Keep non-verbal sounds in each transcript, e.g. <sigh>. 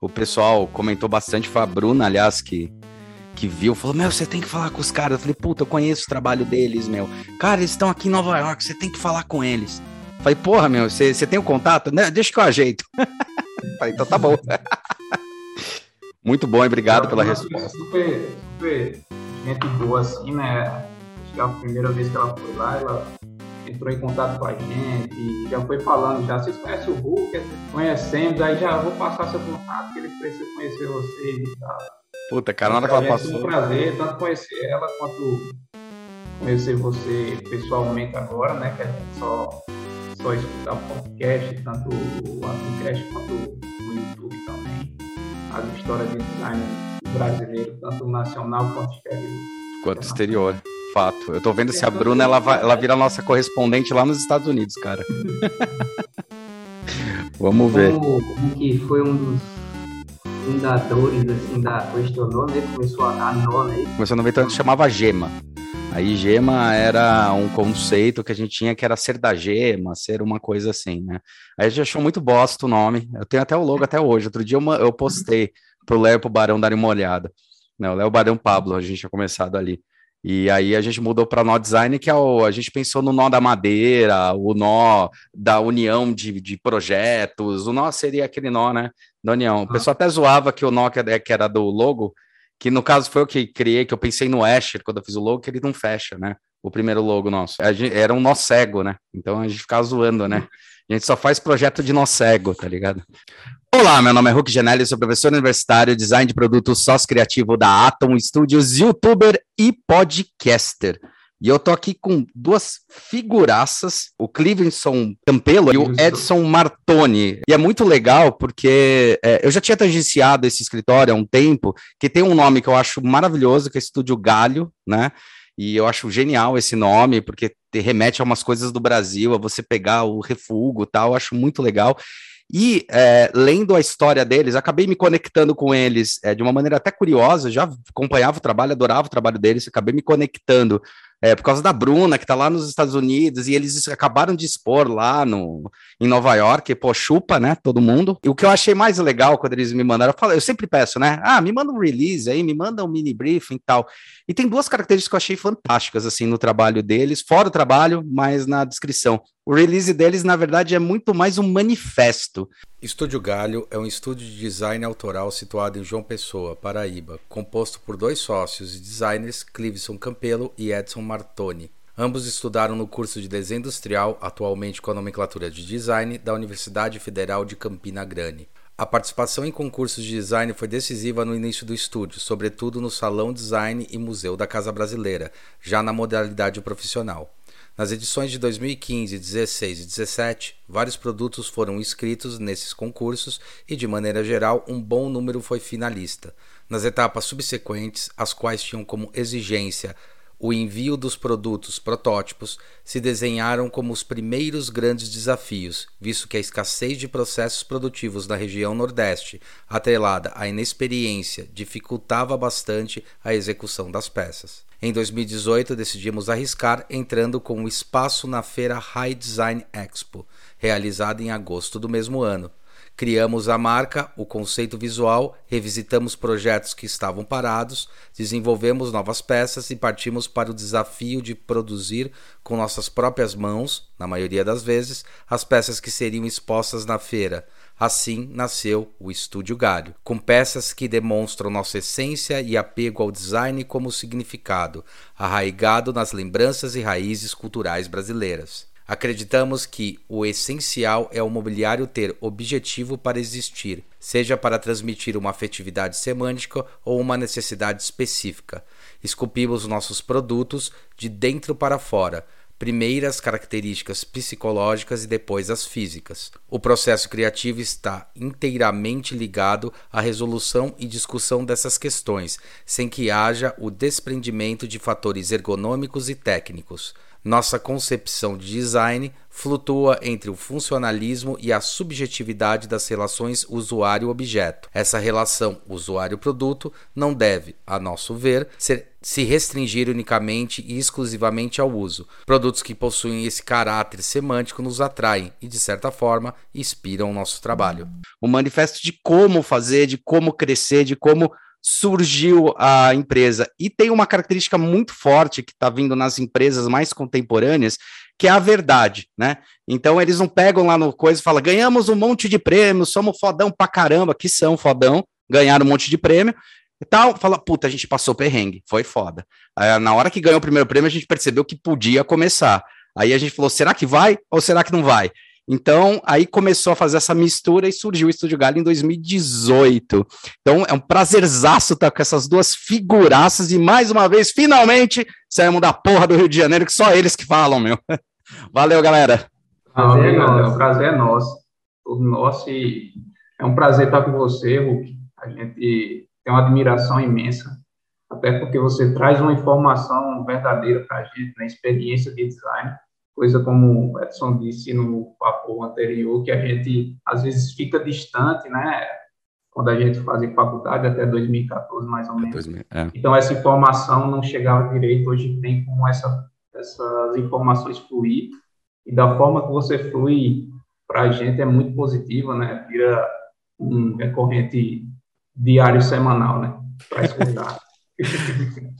o pessoal comentou bastante, foi a Bruna, aliás, que, que viu, falou: Meu, você tem que falar com os caras. Eu falei: Puta, eu conheço o trabalho deles, meu. Cara, eles estão aqui em Nova York, você tem que falar com eles. Eu falei: Porra, meu, você, você tem o um contato? Né? Deixa que eu ajeito. <laughs> falei: Então tá bom. <laughs> Muito bom, obrigado pela resposta. Super, super gente boa, assim, né? Acho que é a primeira vez que ela foi lá, ela entrou em contato com a gente e já foi falando já, vocês conhecem o Hulk, conhecemos, aí já vou passar seu contato, que ele precisa conhecer vocês e tal. Puta, cara, na hora que ela passou. É um prazer, tanto conhecer ela quanto conhecer você pessoalmente agora, né? Que a gente só, só escutar o podcast, tanto o podcast quanto o YouTube também. As histórias de design brasileiro, tanto nacional quanto exterior. Quanto exterior fato. Eu tô vendo se a Bruna ela, vai, ela vira nossa correspondente lá nos Estados Unidos, cara. <laughs> Vamos ver. Como, como, que foi um dos fundadores assim, da Questionou, né? Começou a, a nona aí. Começou em 90 anos, chamava Gema. Aí Gema era um conceito que a gente tinha que era ser da Gema, ser uma coisa assim, né? Aí a gente achou muito bosta o nome. Eu tenho até o logo até hoje. Outro dia eu, eu postei pro Léo e pro Barão darem uma olhada. Não, o Léo Barão Pablo, a gente tinha começado ali. E aí a gente mudou para nó design, que é o, a gente pensou no nó da madeira, o nó da união de, de projetos, o nó seria aquele nó, né, da união. O pessoal até zoava que o nó que era do logo, que no caso foi o que criei, que eu pensei no Asher quando eu fiz o logo, que ele não fecha, né, o primeiro logo nosso. Gente, era um nó cego, né, então a gente ficava zoando, né. A gente só faz projeto de nó cego, tá ligado? Olá, meu nome é Hulk Genelli, sou professor universitário, design de produtos, sócio criativo da Atom Studios, youtuber e podcaster. E eu tô aqui com duas figuraças, o Clevenson Campelo e o Edson Martoni. E é muito legal porque é, eu já tinha tangenciado esse escritório há um tempo, que tem um nome que eu acho maravilhoso, que é Estúdio Galho, né? E eu acho genial esse nome, porque remete a umas coisas do Brasil, a você pegar o refúgio e tal, eu acho muito legal. E é, lendo a história deles, acabei me conectando com eles é, de uma maneira até curiosa. Já acompanhava o trabalho, adorava o trabalho deles, acabei me conectando é, por causa da Bruna, que está lá nos Estados Unidos, e eles acabaram de expor lá no, em Nova York, pô, chupa, né, todo mundo. E o que eu achei mais legal quando eles me mandaram, eu, falo, eu sempre peço, né, ah, me manda um release aí, me manda um mini briefing e tal. E tem duas características que eu achei fantásticas, assim, no trabalho deles, fora o trabalho, mas na descrição. O release deles, na verdade, é muito mais um manifesto. Estúdio Galho é um estúdio de design autoral situado em João Pessoa, Paraíba, composto por dois sócios e designers, Cliveson Campelo e Edson Martoni. Ambos estudaram no curso de desenho industrial, atualmente com a nomenclatura de design, da Universidade Federal de Campina Grande. A participação em concursos de design foi decisiva no início do estúdio, sobretudo no Salão Design e Museu da Casa Brasileira, já na modalidade profissional. Nas edições de 2015, 16 e 17, vários produtos foram inscritos nesses concursos e, de maneira geral, um bom número foi finalista. Nas etapas subsequentes, as quais tinham como exigência o envio dos produtos protótipos se desenharam como os primeiros grandes desafios, visto que a escassez de processos produtivos na região Nordeste, atrelada à inexperiência, dificultava bastante a execução das peças. Em 2018, decidimos arriscar entrando com o espaço na feira High Design Expo, realizada em agosto do mesmo ano. Criamos a marca, o conceito visual, revisitamos projetos que estavam parados, desenvolvemos novas peças e partimos para o desafio de produzir com nossas próprias mãos, na maioria das vezes, as peças que seriam expostas na feira. Assim nasceu o Estúdio Galho, com peças que demonstram nossa essência e apego ao design como significado, arraigado nas lembranças e raízes culturais brasileiras. Acreditamos que o essencial é o mobiliário ter objetivo para existir, seja para transmitir uma afetividade semântica ou uma necessidade específica. Esculpimos nossos produtos de dentro para fora, primeiro as características psicológicas e depois as físicas. O processo criativo está inteiramente ligado à resolução e discussão dessas questões, sem que haja o desprendimento de fatores ergonômicos e técnicos. Nossa concepção de design flutua entre o funcionalismo e a subjetividade das relações usuário-objeto. Essa relação usuário-produto não deve, a nosso ver, ser se restringir unicamente e exclusivamente ao uso. Produtos que possuem esse caráter semântico nos atraem e, de certa forma, inspiram o nosso trabalho. O manifesto de como fazer, de como crescer, de como surgiu a empresa. E tem uma característica muito forte que está vindo nas empresas mais contemporâneas, que é a verdade, né? Então eles não pegam lá no coisa e falam, ganhamos um monte de prêmios, somos fodão pra caramba, que são fodão, ganharam um monte de prêmio, e tal, fala, puta, a gente passou perrengue, foi foda. Aí, na hora que ganhou o primeiro prêmio, a gente percebeu que podia começar. Aí a gente falou, será que vai ou será que não vai? Então, aí começou a fazer essa mistura e surgiu o Estúdio Galho em 2018. Então, é um prazerzaço estar com essas duas figuraças e, mais uma vez, finalmente, saímos da porra do Rio de Janeiro, que só eles que falam, meu. <laughs> Valeu, galera. Obrigado, é o prazer é nosso. Todo nosso e é um prazer estar com você, Hulk. A gente tem uma admiração imensa, até porque você traz uma informação verdadeira para a gente, na experiência de design, coisa como o Edson disse no papo anterior, que a gente às vezes fica distante, né? Quando a gente fazia faculdade, até 2014 mais ou menos. É. Então, essa informação não chegava direito, hoje tem como essa, essas informações fluir, e da forma que você flui para a gente é muito positiva, né? Vira um recorrente diário semanal, né? Para escutar. <laughs>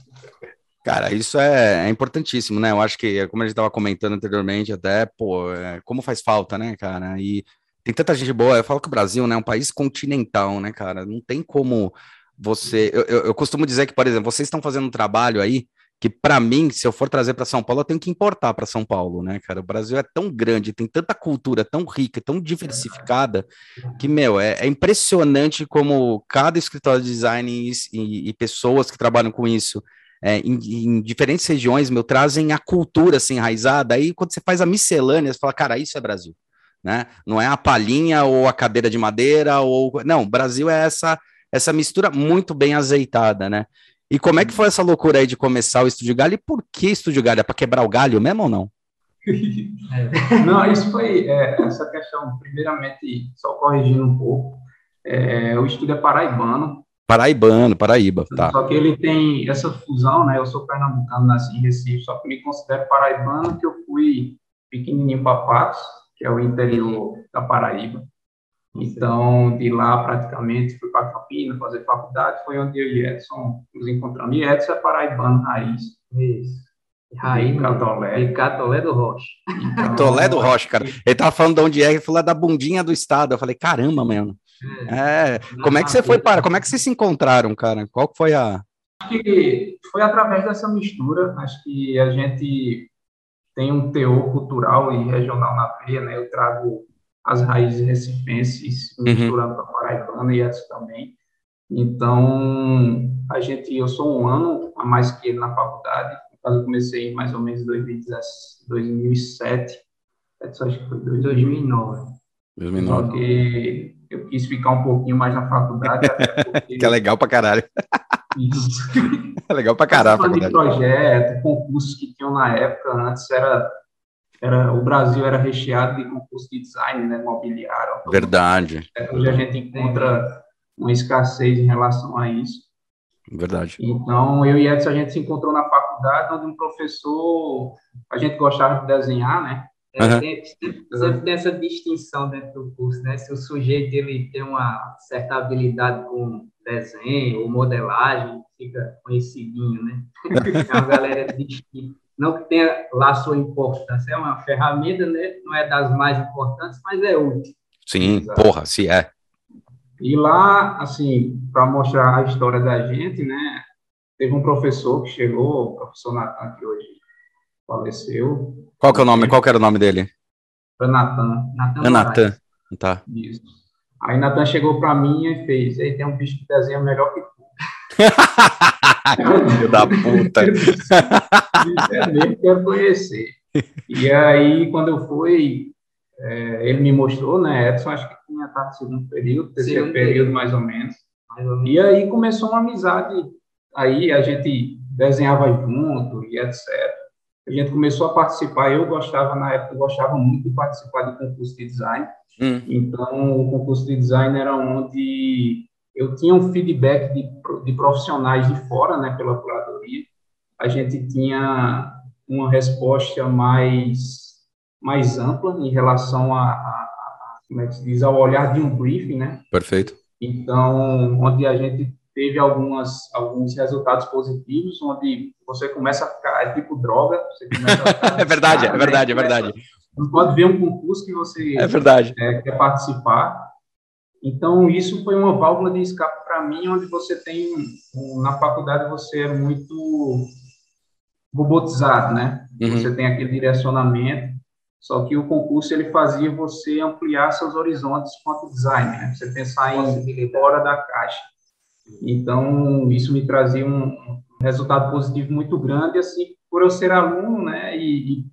Cara, isso é, é, importantíssimo, né? Eu acho que, como a gente estava comentando anteriormente, até, pô, é, como faz falta, né, cara? E tem tanta gente boa. Eu falo que o Brasil né, é um país continental, né, cara? Não tem como você. Eu, eu, eu costumo dizer que, por exemplo, vocês estão fazendo um trabalho aí que para mim, se eu for trazer para São Paulo, eu tenho que importar para São Paulo, né, cara? O Brasil é tão grande, tem tanta cultura tão rica, tão diversificada, que, meu, é, é impressionante como cada escritório de design e, e, e pessoas que trabalham com isso é, em, em, diferentes regiões, meu, trazem a cultura assim enraizada. Aí, quando você faz a miscelânea, você fala, cara, isso é Brasil, né? Não é a palhinha ou a cadeira de madeira, ou. Não, Brasil é essa, essa mistura muito bem azeitada, né? E como é que foi essa loucura aí de começar o Estúdio Galho? E por que Estúdio Galho? É para quebrar o galho mesmo ou não? <laughs> não, isso foi é, essa questão, primeiramente, só corrigindo um pouco, é, o estúdio é paraibano. Paraibano, Paraíba, tá. Só que ele tem essa fusão, né? Eu sou pernambucano, nasci em Recife, só que me considero paraibano, que eu fui pequenininho para Patos, que é o interior da Paraíba. Então, de lá, praticamente, fui para Campinas fazer faculdade, foi onde eu e Edson nos encontramos. E Edson é paraibano raiz. Isso. Raiz, Catolé. Catolé do Rocha. Então, <laughs> Catolé do Rocha, cara. Ele tava falando de onde é, ele falou é da bundinha do estado. Eu falei, caramba, mano. É, é. como é que você foi para? Como é que vocês se encontraram, cara? Qual foi a. Acho que foi através dessa mistura. Acho que a gente tem um teor cultural e regional na veia, né? Eu trago as raízes recifenses, uhum. misturando com a paraibana e essas também. Então, a gente, eu sou um ano a mais que ele na faculdade, eu comecei mais ou menos em 2007, acho que foi 2009. 2009. Porque eu quis ficar um pouquinho mais na faculdade. Porque... <laughs> que é legal pra caralho. <laughs> é legal pra caralho. de projeto, concursos que tinham na época, antes era era, o Brasil era recheado de concursos de design, né, mobiliário. Verdade. Hoje a gente encontra uma escassez em relação a isso. Verdade. Então, eu e Edson, a gente se encontrou na faculdade, onde um professor, a gente gostava de desenhar, né? Uhum. Sempre, sempre tem essa distinção dentro do curso, né? Se o sujeito ele tem uma certa habilidade com desenho ou modelagem, fica conhecidinho, né? <laughs> É uma galera distinta não que tenha lá sua importância, é uma ferramenta, né? não é das mais importantes, mas é útil. Sim, Exato. porra, se é. E lá, assim, para mostrar a história da gente, né, teve um professor que chegou, o professor Natan, que hoje faleceu. Qual que é o nome, qual que era o nome dele? Era Natan. Natan. Natan, tá. Isso. Aí Natan chegou para mim e fez, aí tem um bicho que desenha melhor que tu. Filho <laughs> da puta. é mesmo, quero conhecer. E aí, quando eu fui, é, ele me mostrou, né? Edson, acho que tinha estado no segundo período, terceiro Sim, período, mais ou, menos. mais ou menos. E aí começou uma amizade. Aí a gente desenhava junto e etc. A gente começou a participar. Eu gostava, na época, gostava muito de participar de concurso de design. Hum. Então, o concurso de design era onde eu tinha um feedback de, de profissionais de fora, né, pela curadoria, a gente tinha uma resposta mais, mais ampla em relação a, a, a como é que se diz, ao olhar de um briefing, né? Perfeito. Então, onde a gente teve algumas, alguns resultados positivos, onde você começa a ficar, é tipo droga, você começa a <laughs> ficar, É verdade, é verdade, é verdade. Não pode ver um concurso que você é verdade. É, quer participar. Então, isso foi uma válvula de escape para mim, onde você tem, na faculdade, você é muito robotizado, né? Uhum. Você tem aquele direcionamento, só que o concurso ele fazia você ampliar seus horizontes quanto design, né? Você pensar em fora da caixa. Então, isso me trazia um, resultado positivo muito grande, assim, por eu ser aluno, né? E, e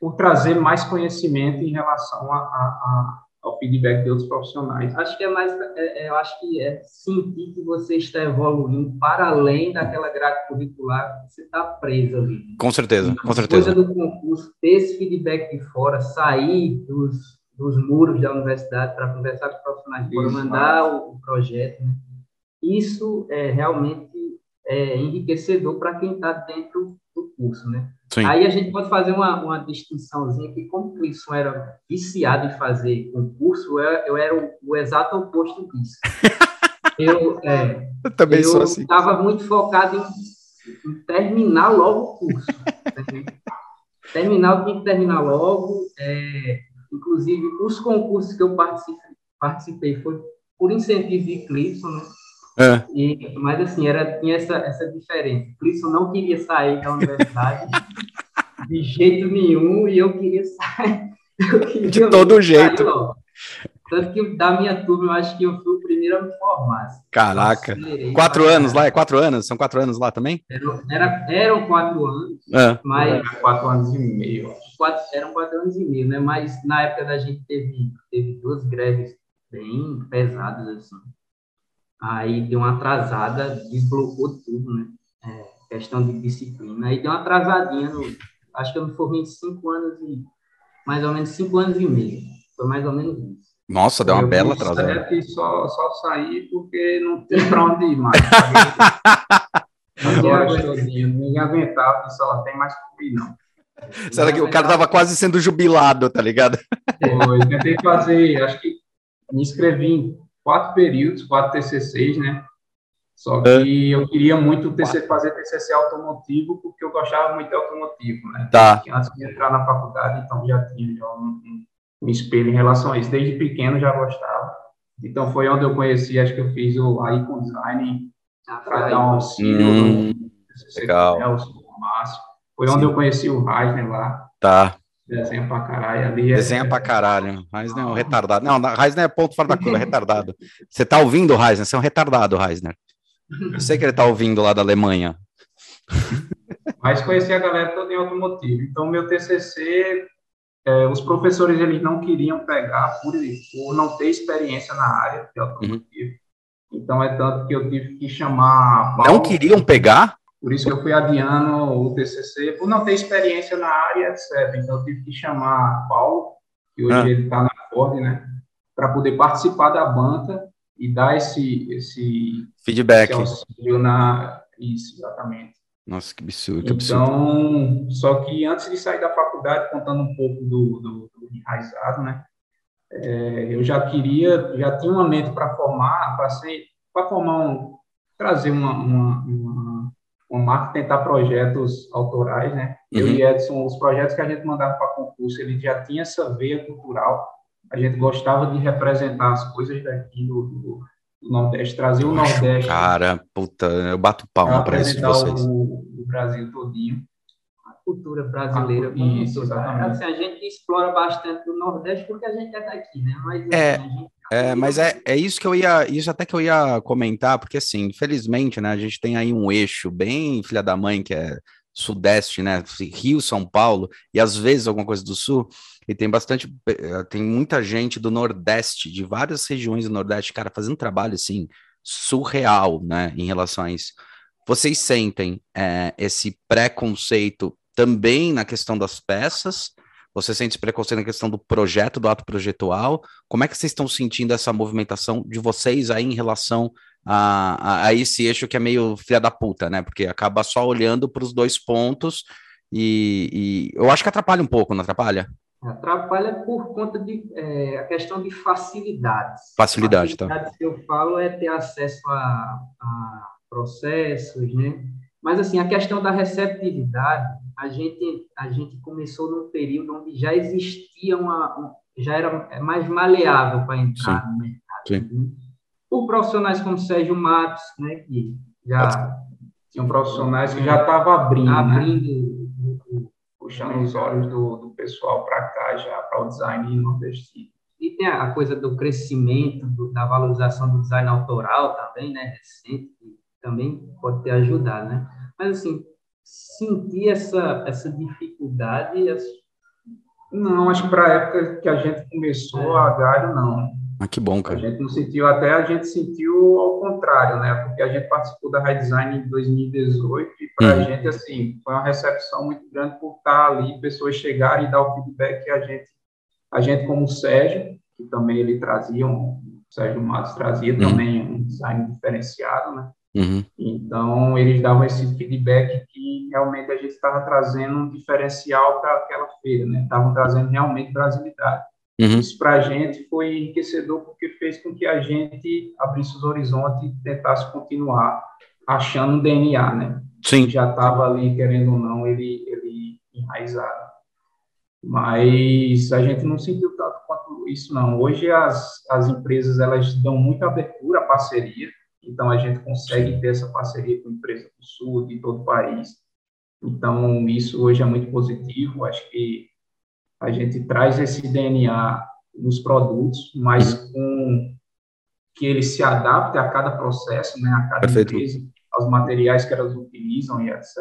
por trazer mais conhecimento em relação a, a, a ao feedback de outros profissionais. Acho que é mais, é, é, eu acho que é sentir que você está evoluindo para além daquela grade curricular que você está preso ali. Com certeza, com certeza. Coisa do concurso, ter esse feedback de fora, sair dos, dos muros da universidade para conversar com os profissionais fora, mandar o, o projeto, né? Isso é realmente é, enriquecedor para quem está dentro do curso, né? Sim. Aí a gente pode fazer uma, uma distinçãozinha que, como o Clisson era viciado em fazer concurso, eu, eu era o, o, exato oposto disso. <laughs> eu, é, eu também eu sou assim. estava muito focado em, em, terminar logo o curso. terminar, eu tinha que terminar logo. É, inclusive, os concursos que eu participei, participei foi por incentivo de Clisson, né? É. E, mas assim, era, tinha essa, essa diferença. Por isso eu não queria sair da universidade <laughs> de jeito nenhum e eu queria sair. <laughs> Eu queria de todo jeito. Tanto que da minha turma, eu acho que eu fui o primeiro a me formar. Caraca. Quatro anos lá? É quatro anos? São quatro anos lá também? Era, era eram quatro anos, é. mas... Era quatro anos e meio. Quatro, eram quatro anos e meio, né? Mas na época da gente teve, teve duas greves bem pesadas, assim. Aí deu uma atrasada, desblocou tudo, né? É, questão de disciplina. Aí deu uma atrasadinha, no, acho que eu me formei em cinco anos e mais ou menos cinco anos e meio. Foi mais ou menos isso. Nossa, deu uma eu bela atrasada. Eu só, só saí porque não tem para onde ir mais. <laughs> Ninguém aguentava, só tem mais ir, não. Será que o cara tava quase sendo jubilado, tá ligado? Foi, tentei fazer, acho que me inscrevi quatro períodos, quatro TCCs, né? Só que é. eu queria muito TCC, fazer TCC automotivo, porque eu gostava muito de automotivo, né? Tá. Antes de entrar na faculdade, então já tinha já um, um, espelho em relação a isso. Desde pequeno já gostava. Então foi onde eu conheci, acho que eu fiz o Icon Design para dar um auxílio. Hum, legal. o Márcio. Foi onde eu conheci o Reisner lá. Tá. Desenha pra caralho ali. É... Desenha pra caralho. Reisner é um retardado. Não, Reisner é ponto fora da curva, é retardado. <laughs> Você tá ouvindo, Reisner? Você é um retardado, Reisner. Eu sei que ele tá ouvindo lá da Alemanha. Mas conheci a galera toda em automotivo. Então, meu TCC, é, os professores eles não queriam pegar por, por não ter experiência na área de automotivo. Uhum. Então, é tanto que eu tive que chamar. Paulo, não queriam pegar? Por isso que eu fui adiando o TCC, por não ter experiência na área, etc. Então, eu tive que chamar Paulo, que hoje ah. ele está na Ford, né? Para poder participar da banca e dar esse, esse feedback. Esse na... Isso, exatamente. Nossa, que absurdo, que absurdo. Então, só que antes de sair da faculdade, contando um pouco do, do, do enraizado, né? É, eu já queria, já tinha uma mente para formar, para formar um, trazer uma, uma, uma uma marca tentar projetos autorais, né? Uhum. Eu e Edson, os projetos que a gente mandava para concurso, ele já tinha essa veia cultural. A gente gostava de representar as coisas daqui do, do, do Nordeste, trazer o Nordeste. Cara, puta, eu bato palma para isso de vocês. O, o Brasil todinho. A cultura brasileira. A, isso, exatamente. Assim, a gente explora bastante o Nordeste porque a gente é daqui, né? Mas, é. Assim, gente é, mas é, é isso que eu ia, isso até que eu ia comentar, porque assim, infelizmente, né, a gente tem aí um eixo bem filha da mãe, que é sudeste, né, Rio, São Paulo, e às vezes alguma coisa do sul, e tem bastante, eh, tem muita gente do nordeste, de várias regiões do nordeste, cara, fazendo trabalho, assim, surreal, né, em relação a isso. Vocês sentem é, esse preconceito também na questão das peças, você sente preconceito na questão do projeto, do ato projetual? Como é que vocês estão sentindo essa movimentação de vocês aí em relação a, a, esse eixo que é meio filha da puta, né? Porque acaba só olhando para os dois pontos e, e, eu acho que atrapalha um pouco, não atrapalha? Atrapalha por conta de é, a questão de facilidades. Facilidade, tá. Facilidades que eu falo é ter acesso a, a processos, né? Mas assim, a questão da receptividade, a gente a gente começou num período onde já existia uma, já era mais maleável para entrar Sim. no mercado. Sim. Né? por profissionais como Sérgio Matos, né, que já tinham profissionais que já estavam abrindo, abrindo né? puxando os olhos do, do pessoal para cá já para o design nordestino. E tem a coisa do crescimento, do, da valorização do design autoral também, né, recente, que também pode ter ajudado, né? Mas assim, sentir essa essa dificuldade, essa... não, acho que para a época que a gente começou é. a Galho não ah, que bom, cara. A gente não sentiu, até a gente sentiu ao contrário, né? Porque a gente participou da High Design em 2018 e para a uhum. gente, assim, foi uma recepção muito grande por estar ali, pessoas chegarem e dar o feedback que a gente, a gente como o Sérgio, que também ele trazia, um, o Sérgio Matos trazia uhum. também um design diferenciado, né? Uhum. Então, eles davam esse feedback que realmente a gente estava trazendo um diferencial para aquela feira, né? Estavam trazendo realmente brasilidade. Uhum. Isso para a gente foi enriquecedor porque fez com que a gente abrisse os horizontes e tentasse continuar achando o DNA, né? Sim. Já estava ali, querendo ou não, ele, ele enraizado. Mas a gente não sentiu tanto quanto isso, não. Hoje as, as empresas, elas dão muita abertura à parceria, então a gente consegue ter essa parceria com empresas do Sul, de todo o país. Então, isso hoje é muito positivo. Acho que a gente traz esse DNA nos produtos, mas com que ele se adapte a cada processo, né, a cada Perfeito. empresa, aos materiais que elas utilizam e etc.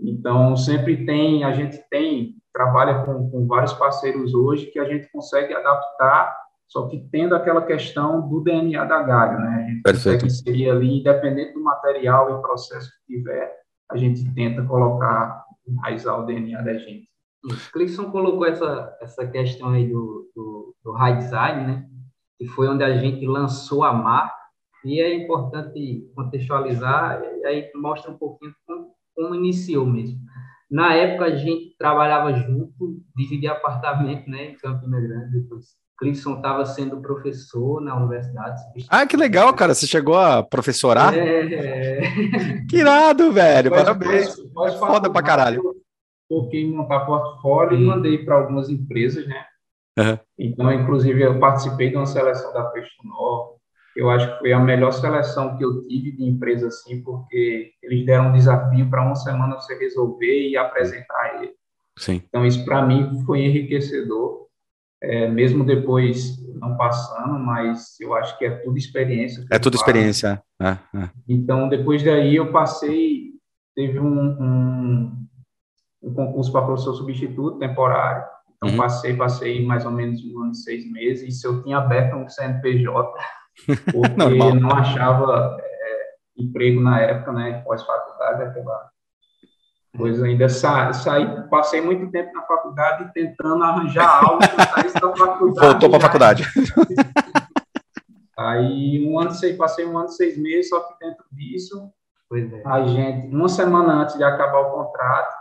Então, sempre tem, a gente tem, trabalha com, com vários parceiros hoje que a gente consegue adaptar, só que tendo aquela questão do DNA da galho, né? A gente Perfeito. inserir ali, independente do material e processo que tiver, a gente tenta colocar, enraizar o DNA da gente. O Clisson colocou essa, essa questão aí do, do, do high design, né? Que foi onde a gente lançou a marca. E é importante contextualizar, e aí mostra um pouquinho como, como iniciou mesmo. Na época, a gente trabalhava junto, dividia apartamento né, em Campina Grande. Depois, Clisson estava sendo professor na universidade. Ah, que legal, cara. Você chegou a professorar? É. Que irado, velho. Parabéns. é foda pra caralho em montar portfólio e mandei para algumas empresas, né? Uhum. Então, inclusive, eu participei de uma seleção da Festunor. Eu acho que foi a melhor seleção que eu tive de empresa, assim, porque eles deram um desafio para uma semana você resolver e apresentar ele. Sim. Então, isso para mim foi enriquecedor, é, mesmo depois não passando, mas eu acho que é tudo experiência. É tudo experiência. É, é. Então, depois daí eu passei, teve um, um um concurso para professor substituto temporário. Então, uhum. passei, passei mais ou menos um ano e seis meses. E se eu tinha aberto um CNPJ, <laughs> porque não achava é, emprego na época, né, pós-faculdade, aquela coisa ainda sa saí, passei muito tempo na faculdade tentando arranjar algo para sair da faculdade. Voltou para a faculdade. Aí um ano, passei um ano e seis meses, só que dentro disso, é. a gente, uma semana antes de acabar o contrato,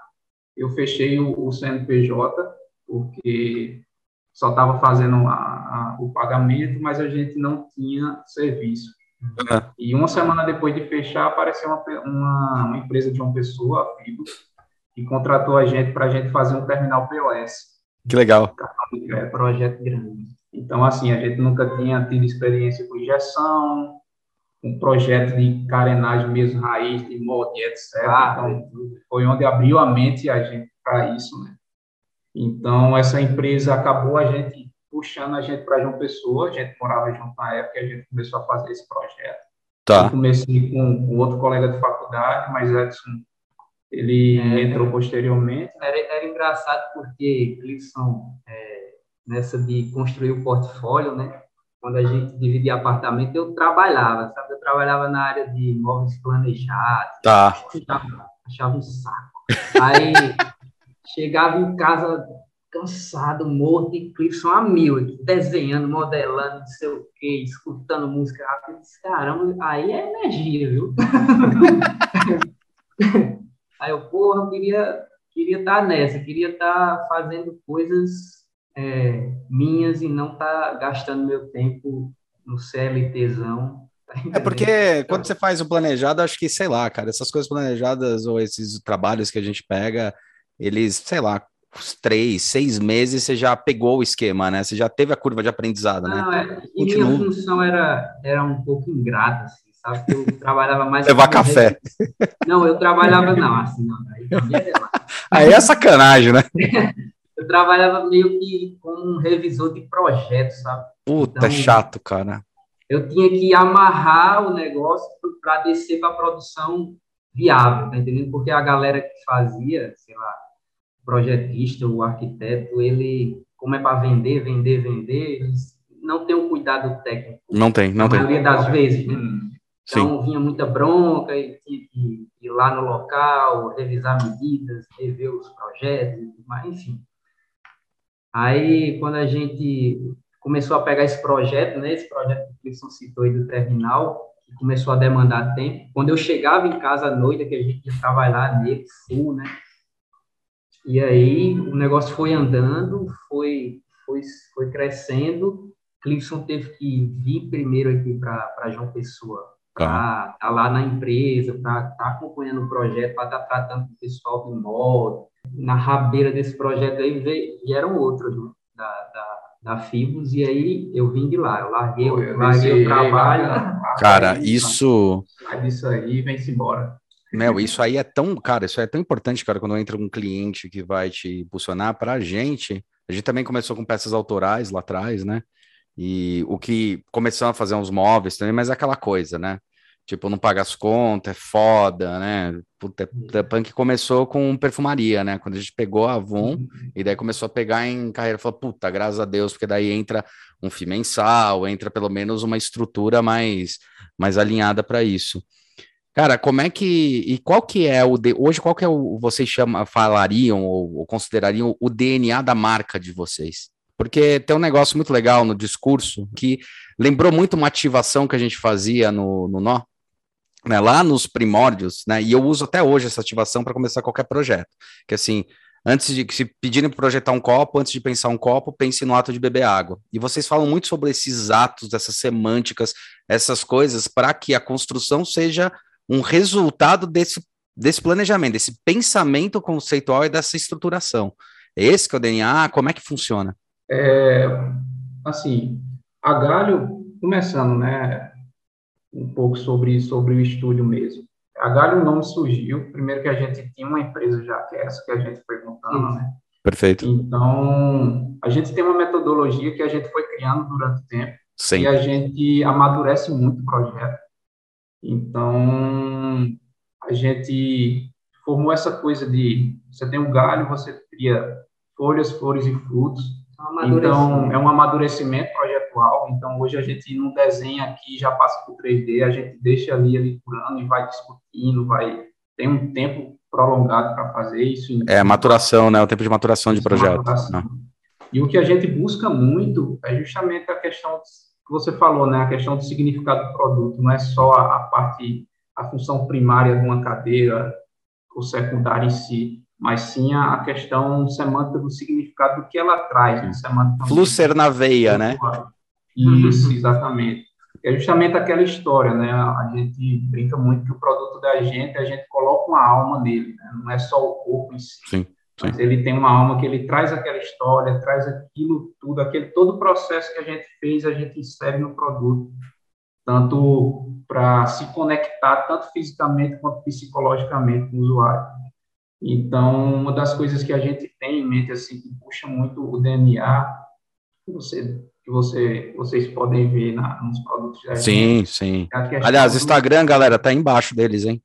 eu fechei o, o CNPJ, porque só estava fazendo a, a, o pagamento, mas a gente não tinha serviço. Uhum. E uma semana depois de fechar, apareceu uma, uma, uma empresa de uma pessoa, a Fibo, que contratou a gente para a gente fazer um terminal POS. Que legal. É, projeto grande. Então, assim, a gente nunca tinha tido experiência com injeção, um projeto de carenagem mesmo, raiz, de molde, etc. Ah, então, foi onde abriu a mente a gente para isso, né? Então, essa empresa acabou a gente puxando a gente para João Pessoa, a gente morava junto na época e a gente começou a fazer esse projeto. Tá. Eu comecei com, com outro colega de faculdade, mas Edson, ele é, entrou posteriormente. Era, era engraçado porque eles são é, nessa de construir o portfólio, né? quando a gente dividia apartamento, eu trabalhava, sabe? Eu trabalhava na área de imóveis planejados. Tá. Achava, achava um saco. Aí <laughs> chegava em casa cansado, morto, e Clifton a mil, desenhando, modelando, não sei o quê, escutando música rápida. Caramba, aí é energia, viu? <laughs> aí eu, porra, eu queria queria estar tá nessa, queria estar tá fazendo coisas é, minhas e não estar tá gastando meu tempo no CLTzão. É porque quando você faz o planejado, acho que, sei lá, cara, essas coisas planejadas ou esses trabalhos que a gente pega, eles, sei lá, três, seis meses você já pegou o esquema, né? Você já teve a curva de aprendizado, né? Não, é, e minha função era, era um pouco ingrata, assim, sabe? Eu trabalhava mais... Levar café. Não, eu trabalhava, não, assim, não, aí, <laughs> aí é sacanagem, né? <laughs> eu trabalhava meio que como um revisor de projetos, sabe? Puta, então, chato, cara. Eu tinha que amarrar o negócio para descer para a produção viável, tá entendendo? Porque a galera que fazia, sei lá, projetista, o arquiteto, ele, como é para vender, vender, vender, eles não tem o um cuidado técnico. Não tem, não a tem. A maioria das vezes, né? Então, Sim. vinha muita bronca e tinha que ir lá no local, revisar medidas, rever os projetos, mas enfim. Aí, quando a gente começou a pegar esse projeto, né, esse projeto que o Clisson citou aí do terminal, que começou a demandar tempo, quando eu chegava em casa à noite, que a gente ia trabalhar nele, full, né, e aí o negócio foi andando, foi, foi, foi crescendo, Clisson teve que vir primeiro aqui para João Pessoa, para estar tá lá na empresa, para estar tá acompanhando o projeto, para estar tá tratando com o pessoal do modo, na rabeira desse projeto aí vieram outros né, da, da, da Fibos, e aí eu vim de lá, eu larguei, eu larguei o trabalho. Cara, isso... Sai disso aí vem-se embora. Meu, isso aí é tão, cara, isso é tão importante, cara, quando entra um cliente que vai te impulsionar para a gente. A gente também começou com peças autorais lá atrás, né? E o que começamos a fazer uns móveis também, mas é aquela coisa, né? Tipo, não paga as contas, é foda, né? Puta, é, é punk começou com perfumaria, né? Quando a gente pegou a Avon uhum. e daí começou a pegar em carreira, falou, puta, graças a Deus, porque daí entra um FII mensal, entra pelo menos uma estrutura mais, mais alinhada para isso. Cara, como é que e qual que é o de, hoje qual que é o vocês chama, falariam ou, ou considerariam o DNA da marca de vocês? Porque tem um negócio muito legal no discurso que lembrou muito uma ativação que a gente fazia no, no Nó, né, lá nos primórdios, né, e eu uso até hoje essa ativação para começar qualquer projeto, que assim, antes de se pedirem para projetar um copo, antes de pensar um copo, pense no ato de beber água. E vocês falam muito sobre esses atos, essas semânticas, essas coisas, para que a construção seja um resultado desse, desse planejamento, desse pensamento conceitual e dessa estruturação. Esse que é o DNA, como é que funciona? É, assim, a Galho, começando, né, um pouco sobre, sobre o estúdio mesmo. A Galho o nome surgiu, primeiro que a gente tinha uma empresa já, que é essa que a gente foi montando, né? Perfeito. Então, a gente tem uma metodologia que a gente foi criando durante o tempo. Sim. E a gente amadurece muito o projeto. Então, a gente formou essa coisa de você tem um galho, você cria folhas, flores e frutos. Então, é um amadurecimento projetual. Então, hoje a gente não desenha aqui, já passa por 3D, a gente deixa ali, ali por ano e vai discutindo, vai tem um tempo prolongado para fazer isso. É, maturação, né? O tempo de maturação de projeto. Maturação. E o que a gente busca muito é justamente a questão que você falou, né? A questão do significado do produto, não é só a, parte, a função primária de uma cadeira ou secundária em si, mas sim a, questão semântica do significado do que ela traz. Né? Flusser na veia, né? Isso, exatamente. É justamente aquela história, né? A gente brinca muito que o produto da gente, a gente coloca uma alma nele, né? não é só o corpo em si. Sim. Sim. Mas ele tem uma alma que ele traz aquela história, traz aquilo tudo, aquele todo o processo que a gente fez, a gente insere no produto, tanto para se conectar tanto fisicamente quanto psicologicamente com o usuário. Então, uma das coisas que a gente tem em mente assim que puxa muito o DNA, que você que você, vocês podem ver na, nos produtos da Sim, gente, sim. É Aliás, Instagram, galera, tá embaixo deles, hein?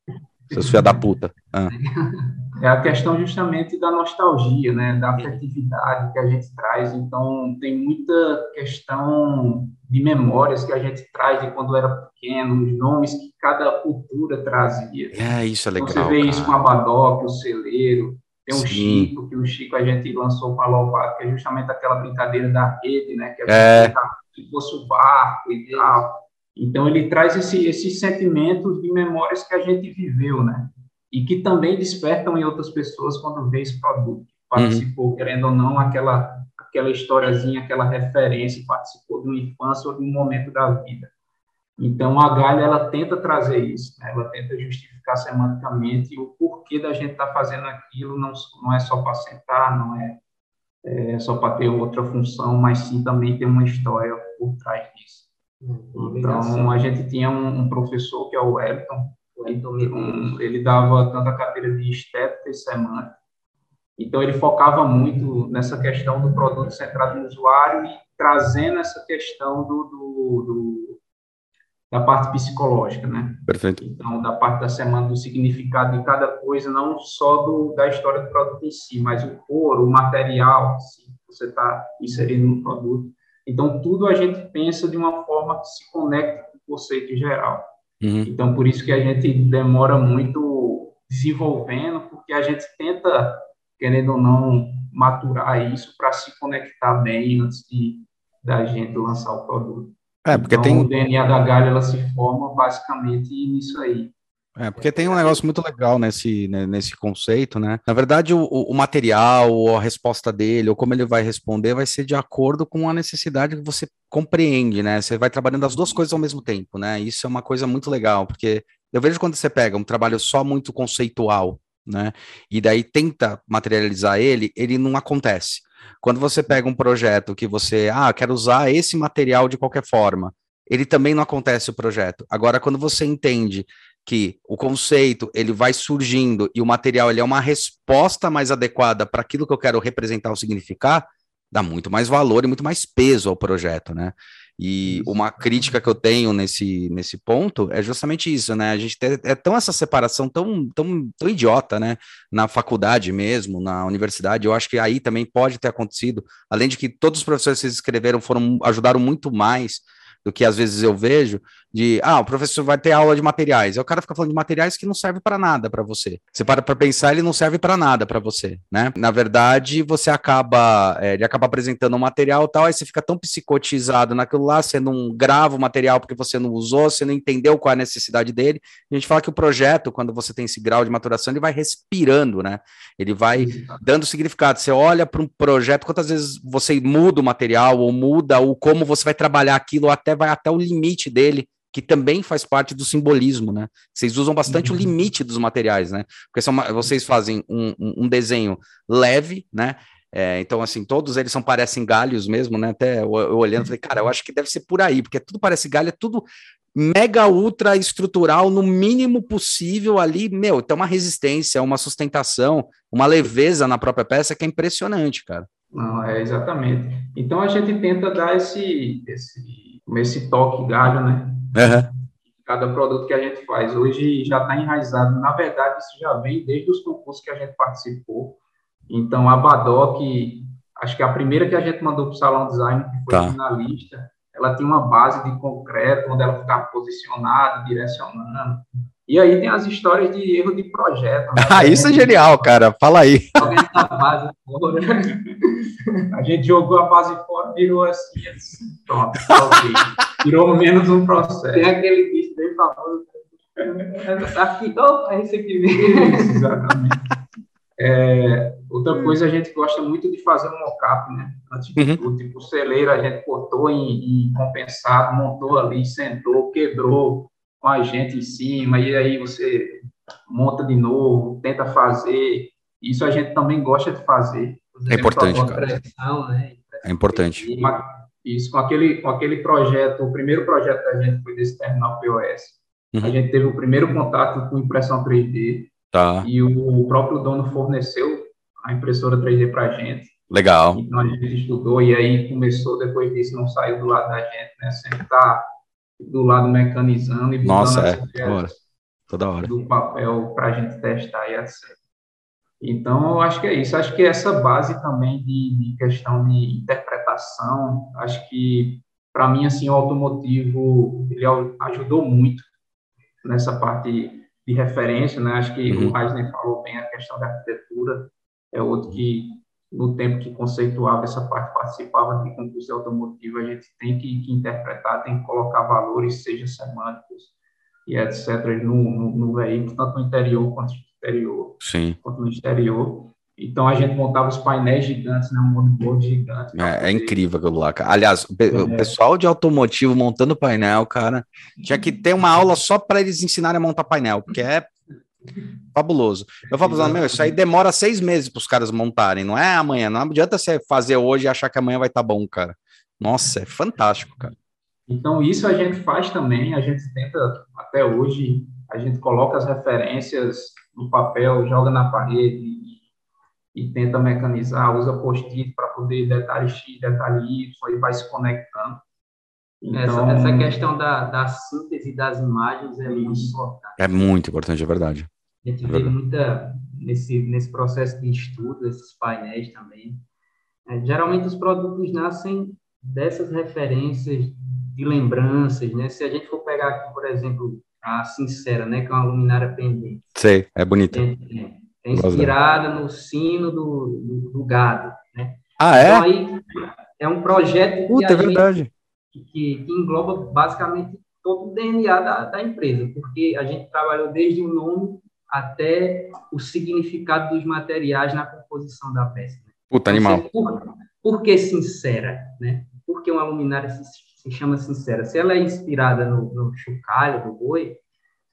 Seus filhos da puta. Ah. <laughs> É a questão justamente da nostalgia, né, da afetividade que a gente traz. Então, tem muita questão de memórias que a gente traz de quando era pequeno, os nomes que cada cultura trazia. É, isso é legal. Você vê cara. isso com a Badoc, o celeiro, tem o Chico, que o Chico a gente lançou para Lovato, que é justamente aquela brincadeira da rede, né? Que é. se fosse o barco e tal. Então, ele traz esse, esses sentimentos de memórias que a gente viveu, né? E que também despertam em outras pessoas quando vê esse produto. Participou, uhum. querendo ou não, aquela, aquela historiazinha, aquela referência, participou de uma infância ou de um momento da vida. Então, a Galha, ela tenta trazer isso, né? ela tenta justificar semanticamente o porquê da gente estar tá fazendo aquilo, não, não é só para sentar, não é, é só para ter outra função, mas sim também ter uma história por trás disso. Hum, então, a gente tinha um, um, professor, que é o Wellington, um, ele dava tanta cadeira de estética e semântica, então ele focava muito nessa questão do produto centrado no usuário e trazendo essa questão do, do, do da parte psicológica, né? Perfeito. Então, da parte da semana do significado de cada coisa, não só do, da história do produto em si, mas o couro, o material, se você está inserindo no produto. Então, tudo a gente pensa de uma forma que se conecta com o conceito geral. Uhum. Então, por isso que a gente demora muito desenvolvendo, porque a gente tenta, querendo ou não, maturar isso para se conectar bem antes de da gente lançar o produto. É, porque então, tem. O DNA da galha ela se forma basicamente nisso aí. É, porque tem um negócio muito legal nesse, né, nesse conceito, né? Na verdade, o, o material, ou a resposta dele, ou como ele vai responder, vai ser de acordo com a necessidade que você compreende, né? Você vai trabalhando as duas coisas ao mesmo tempo, né? Isso é uma coisa muito legal, porque eu vejo quando você pega um trabalho só muito conceitual, né? E daí tenta materializar ele, ele não acontece. Quando você pega um projeto que você, ah, quero usar esse material de qualquer forma, ele também não acontece o projeto. Agora, quando você entende que o conceito ele vai surgindo e o material ele é uma resposta mais adequada para aquilo que eu quero representar ou significar, dá muito mais valor e muito mais peso ao projeto, né? E uma crítica que eu tenho nesse, nesse ponto é justamente isso, né? A gente tem, é tão essa separação tão, tão, tão idiota, né? Na faculdade mesmo, na universidade, eu acho que aí também pode ter acontecido, além de que todos os professores que escreveram foram ajudaram muito mais do que às vezes eu vejo, de, ah, o professor vai ter aula de materiais. Aí o cara fica falando de materiais que não serve para nada para você. Você para para pensar, ele não serve para nada para você, né? Na verdade, você acaba, é, ele acaba apresentando um material tal, aí você fica tão psicotizado naquilo lá, você não grava o material porque você não usou, você não entendeu qual é a necessidade dele. A gente fala que o projeto, quando você tem esse grau de maturação, ele vai respirando, né? Ele vai dando significado. Você olha para um projeto, quantas vezes você muda o material ou muda o como você vai trabalhar aquilo, até vai até o limite dele que também faz parte do simbolismo, né? Vocês usam bastante uhum. o limite dos materiais, né? Porque são, vocês fazem um, um desenho leve, né? É, então, assim, todos eles são parecem galhos mesmo, né? Até eu, eu olhando, falei, cara, eu acho que deve ser por aí, porque tudo parece galho, é tudo mega ultra estrutural no mínimo possível ali, meu, tem uma resistência, uma sustentação, uma leveza na própria peça que é impressionante, cara. Não, é exatamente. Então a gente tenta dar esse, esse, esse toque galho, né? Uhum. Cada produto que a gente faz hoje já está enraizado. Na verdade, isso já vem desde os concursos que a gente participou. Então, a Badoc, acho que a primeira que a gente mandou para o Salão Design, que foi tá. finalista, ela tinha uma base de concreto, onde ela ficava posicionada, direcionando. E aí tem as histórias de erro de projeto. Né? <laughs> Ah, isso é genial, cara. Fala aí. <laughs> Base fora. A gente jogou a base fora, virou assim, assim pronto, Virou menos um processo. Tem aquele bicho bem famoso. <laughs> Aqui, oh, é esse aqui mesmo. Exatamente. É, outra coisa, a gente gosta muito de fazer um mockup, né? Antes de uhum. tudo, tipo, o celeiro a gente cortou em, em compensado, montou ali, sentou, quebrou, com a gente em cima, e aí você monta de novo, tenta fazer. Isso a gente também gosta de fazer. É importante, cara. Pressão, né? É importante. E, isso, com aquele, com aquele projeto, o primeiro projeto da gente foi desse terminal POS. Uhum. A gente teve o primeiro contato com impressão 3D. Tá. E o próprio dono forneceu a impressora 3D para a gente. Legal. Então a gente estudou e aí começou, depois disso, não saiu do lado da gente, né? Sempre tá do lado mecanizando e Nossa, é, toda hora. toda hora. do papel para a gente testar e etc. Então, eu acho que é isso. Acho que essa base também de, de questão de interpretação, acho que, para mim, assim, o automotivo, ele ajudou muito nessa parte de referência, né? Acho que uhum. o Reisner falou bem a questão da arquitetura. é outro que, no tempo que conceituava essa parte, participava de concurso automotivo, a gente tem que, que interpretar, tem que colocar valores, seja semânticos e etc., no, no, no veículo, tanto no interior quanto no exterior. Sim. Quanto no exterior. Então a gente montava os painéis gigantes, né, um monobloco gigante. É, é, incrível aquilo lá, cara. Aliás, o, é. o, pessoal de automotivo montando painel, cara, tinha que ter uma aula só para eles ensinarem a montar painel, porque é fabuloso. Eu falo, meu, isso aí demora seis meses para os caras montarem, não é amanhã. Não adianta você fazer hoje e achar que amanhã vai estar tá bom, cara. Nossa, é fantástico, cara. Então, isso a gente faz também, a gente tenta, até hoje, a gente coloca as referências no papel, joga na parede, e tenta mecanizar, usa post-it para poder detalhe X, detalhe Y, e vai se conectando. Então, essa, essa questão da, da síntese das imagens é muito importante. É muito importante, é verdade. A gente é vê muita, nesse, nesse processo de estudo, esses painéis também. É, geralmente os produtos nascem dessas referências de lembranças, né? Se a gente for pegar aqui, por exemplo, a Sincera, né, que é uma luminária pendente. Sei, é bonita. É, é, é inspirada no sino do, do, do, gado, né? Ah, é? Então, aí, é um projeto Puta, é verdade. Que, que, engloba basicamente todo o DNA da, da empresa, porque a gente trabalhou desde o nome até o significado dos materiais na composição da peça. Né? Puta, então, animal. Por, por que sincera, né? Por que uma luminária se, se chama sincera? Se ela é inspirada no, no chocalho do boi,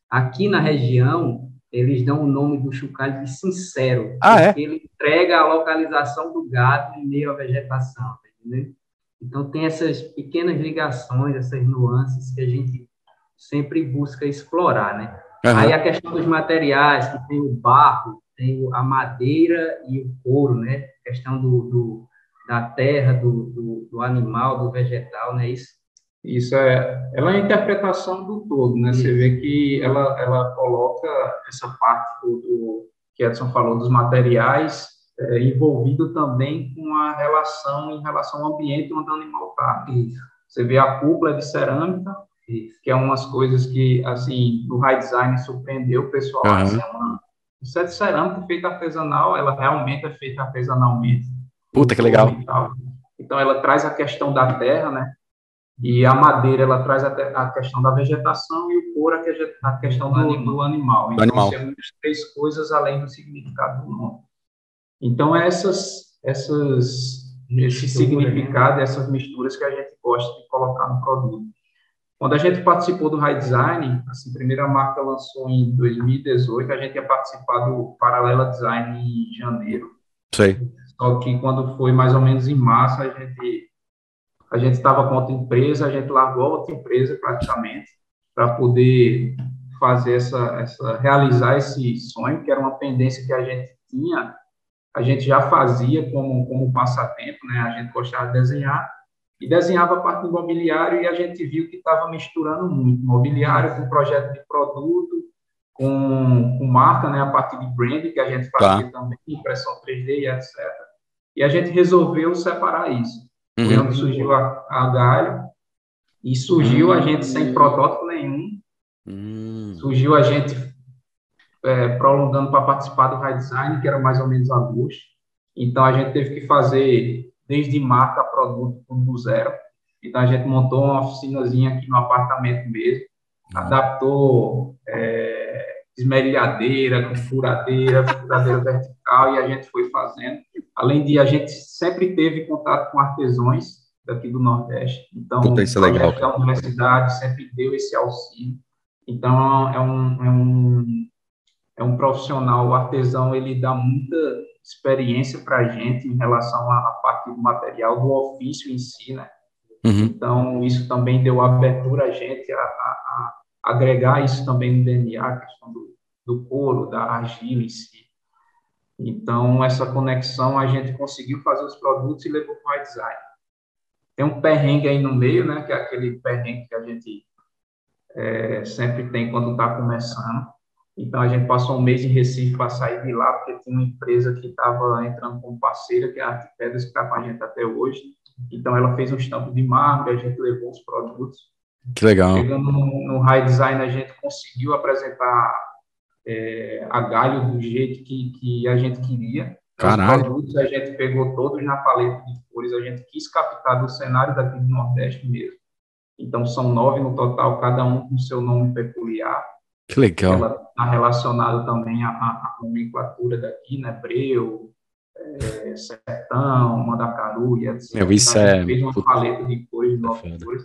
aqui na região eles dão o nome do chocalho de sincero, ah, é? ele entrega a localização do gado em meio à vegetação, tá entendeu? Então tem essas pequenas ligações, essas nuances que a gente sempre busca explorar, né? Uhum. Aí a questão dos materiais, que tem o barro, tem a madeira e o couro, né? A questão do, do da terra, do, do, do, animal, do vegetal, né? Isso isso é, ela é a interpretação do todo, né? Isso. Você vê que ela, ela coloca essa parte do, do que Edson falou dos materiais é, envolvido também com a relação em relação ao ambiente onde o animal está. Você vê a cúpula de cerâmica. Que é umas coisas que, assim, no high design surpreendeu o pessoal. Uhum. Assim, é uma, isso é de cerâmica feita artesanal, ela realmente é feita artesanalmente. Puta, que legal. Então, ela traz a questão da terra, né? E a madeira, ela traz a, a questão da vegetação e o couro, a, a questão do, do animal. Então, animal. temos três coisas além do significado do nome. Então, essas, essas, esse significado, essas misturas que a gente gosta de colocar no produto. Quando a gente participou do High Design, assim, a primeira marca lançou em 2018, a gente ia participar do Paralela Design em janeiro. Sei. Só que quando foi mais ou menos em março, a gente a gente estava com outra empresa, a gente largou outra empresa praticamente para poder fazer essa, essa, realizar esse sonho, que era uma pendência que a gente tinha, a gente já fazia como, como passatempo, né? A gente gostava de desenhar e desenhava a parte do mobiliário e a gente viu que estava misturando muito mobiliário com projeto de produto, com, com marca, né? A parte de brand que a gente fazia tá. também, impressão 3D e etc. E a gente resolveu separar isso. Uhum. Foi onde surgiu a, a Galho. E surgiu a gente sem protótipo nenhum. Uhum. Surgiu a gente é, prolongando para participar do High Design, que era mais ou menos agosto. Então, a gente teve que fazer desde marca a produto do zero. Então, a gente montou uma oficinazinha aqui no apartamento mesmo, uhum. adaptou é, esmerilhadeira, com furadeira, furadeira vertical, e a gente foi fazendo. Além de a gente sempre teve contato com artesãos daqui do Nordeste, então Puta, isso é legal. a universidade sempre deu esse auxílio. Então é um, é um, é um profissional, o artesão, ele dá muita experiência para a gente em relação à, parte do material, do ofício em si, né? Uhum. Então, isso também deu abertura a gente a, a, a agregar isso também no DNA, a questão do, do couro, da argila em si. Então, essa conexão a gente conseguiu fazer os produtos e levou para o design. Tem um perrengue aí no meio, né, que é aquele perrengue que a gente é, sempre tem quando está começando. Então, a gente passou um mês em Recife para sair de lá, porque tinha uma empresa que estava entrando como parceira, que é a Arte Pedras, que está com a gente até hoje. Então, ela fez um estampo de mármore, a gente levou os produtos. Que legal. Chegando no, no High Design, a gente conseguiu apresentar é, a galho do jeito que, que a gente queria. Caralho. Os produtos a gente pegou todos na paleta de cores, a gente quis captar do cenário daqui do Nordeste mesmo. Então, são nove no total, cada um com seu nome peculiar. Que legal. Ela está relacionada também à, à, nomenclatura daqui, né? Breu, é, Sertão, Mandacaru e etc. Meu, isso então, é... fez uma paleta de cores, nove é cores.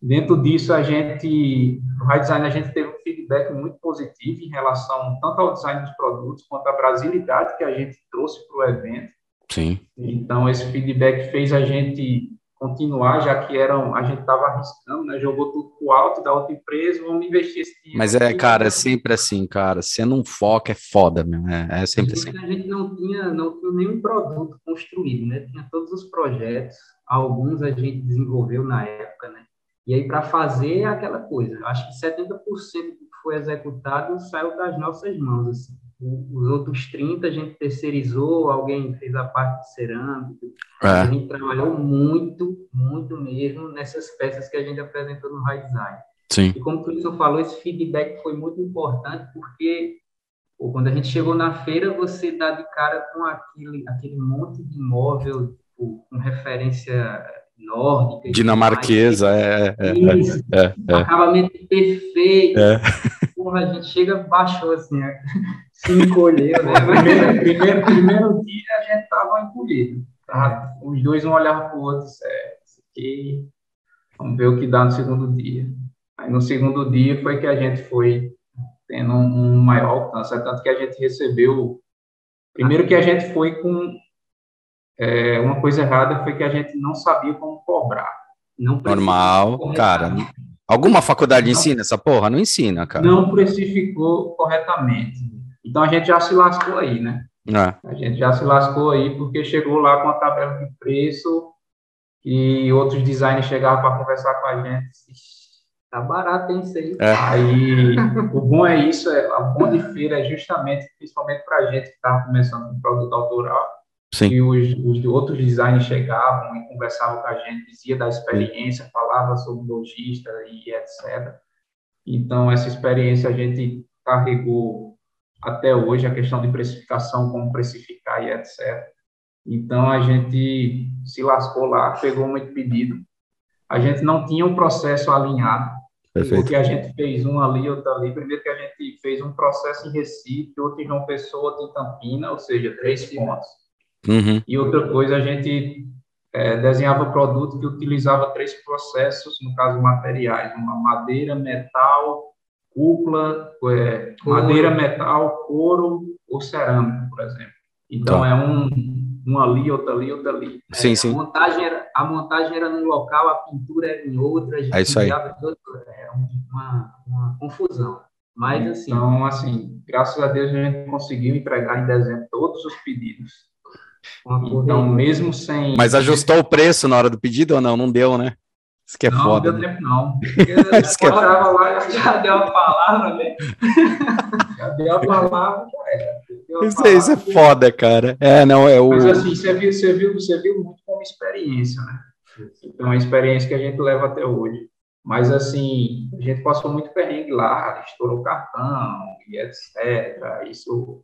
Dentro disso, a gente, no High Design, a gente teve um feedback muito positivo em relação tanto ao design dos produtos quanto à brasilidade que a gente trouxe para o evento. Sim. Então, esse feedback fez a gente continuar, já que eram, a gente estava arriscando, né? Jogou tudo pro alto da outra empresa, vamos investir esse dinheiro. Mas é, cara, é sempre assim, cara. Sendo um foco é foda, meu. É, é sempre assim. A gente não tinha, não tinha nenhum produto construído, né? Tinha todos os projetos, alguns a gente desenvolveu na época, né? E aí, para fazer é aquela coisa, eu acho que 70% do que foi executado saiu das nossas mãos, assim os outros 30 a gente terceirizou, alguém fez a parte de cerâmica. É. A gente trabalhou muito, muito mesmo nessas peças que a gente apresentou no High Design. Sim. E como o Clisson falou, esse feedback foi muito importante porque pô, quando a gente chegou na feira, você dá de cara com aquele, aquele monte de imóvel tipo, com referência nórdica. Dinamarquesa, é, é, Isso, é, é, acabamento perfeito. É. Porra, a gente chega, baixou assim, se encolheu, né? primeiro, primeiro, primeiro dia a gente tava encolhido. Tá? Os dois um olhavam para o outro, certo? Aqui, vamos ver o que dá no segundo dia. Aí no segundo dia foi que a gente foi tendo um, um maior alcance, é tanto que a gente recebeu. Primeiro que a gente foi com é, uma coisa errada foi que a gente não sabia como cobrar. Não Normal, cara. Alguma faculdade não, ensina essa porra? Não ensina, cara. Não precificou corretamente. Então a gente já se lascou aí, né? É. A gente já se lascou aí porque chegou lá com a tabela de preço e outros designers chegavam para conversar com a gente. Tá barato, hein, isso aí. É. Aí, o bom é isso, é, a bom de feira é justamente, principalmente para a gente que estava começando com produto autoral, Sim. E os, os outros designers chegavam e conversavam com a gente, dizia da experiência, falava sobre logista e etc. Então, essa experiência a gente carregou até hoje, a questão de precificação, como precificar e etc. Então, a gente se lascou lá, pegou muito pedido. A gente não tinha um processo alinhado, Perfeito. porque a gente fez um ali, outro ali. Primeiro que a gente fez um processo em Recife, outro em João Pessoa, outro em Campina, ou seja, três pontos. Uhum. E outra coisa, a gente é, desenhava produto que utilizava três processos, no caso materiais, uma madeira, metal, cúpula, é, madeira, metal, couro ou cerâmica, por exemplo. Então tá. é um, um ali, outro ali, outro ali. Sim, é, sim. A montagem, era, a montagem era num local, a pintura era em outra, a gente é isso aí. Todo, era uma, uma confusão. Mas assim. Então, assim, graças a Deus a gente conseguiu entregar em dezembro todos os pedidos. Então, mesmo sem. Mas ajustou o preço na hora do pedido ou não? Não deu, né? Isso que é não, foda. Não deu né? tempo, não. <laughs> Isso que é... lá, já deu a palavra, né? <laughs> já deu a palavra, já era. Isso, isso é foda, cara. É, não, é o. Mas assim, você viu, você viu, você viu muito como experiência, né? Então, é uma experiência que a gente leva até hoje. Mas, assim, a gente passou muito perrengue lá, estourou o cartão e etc. Isso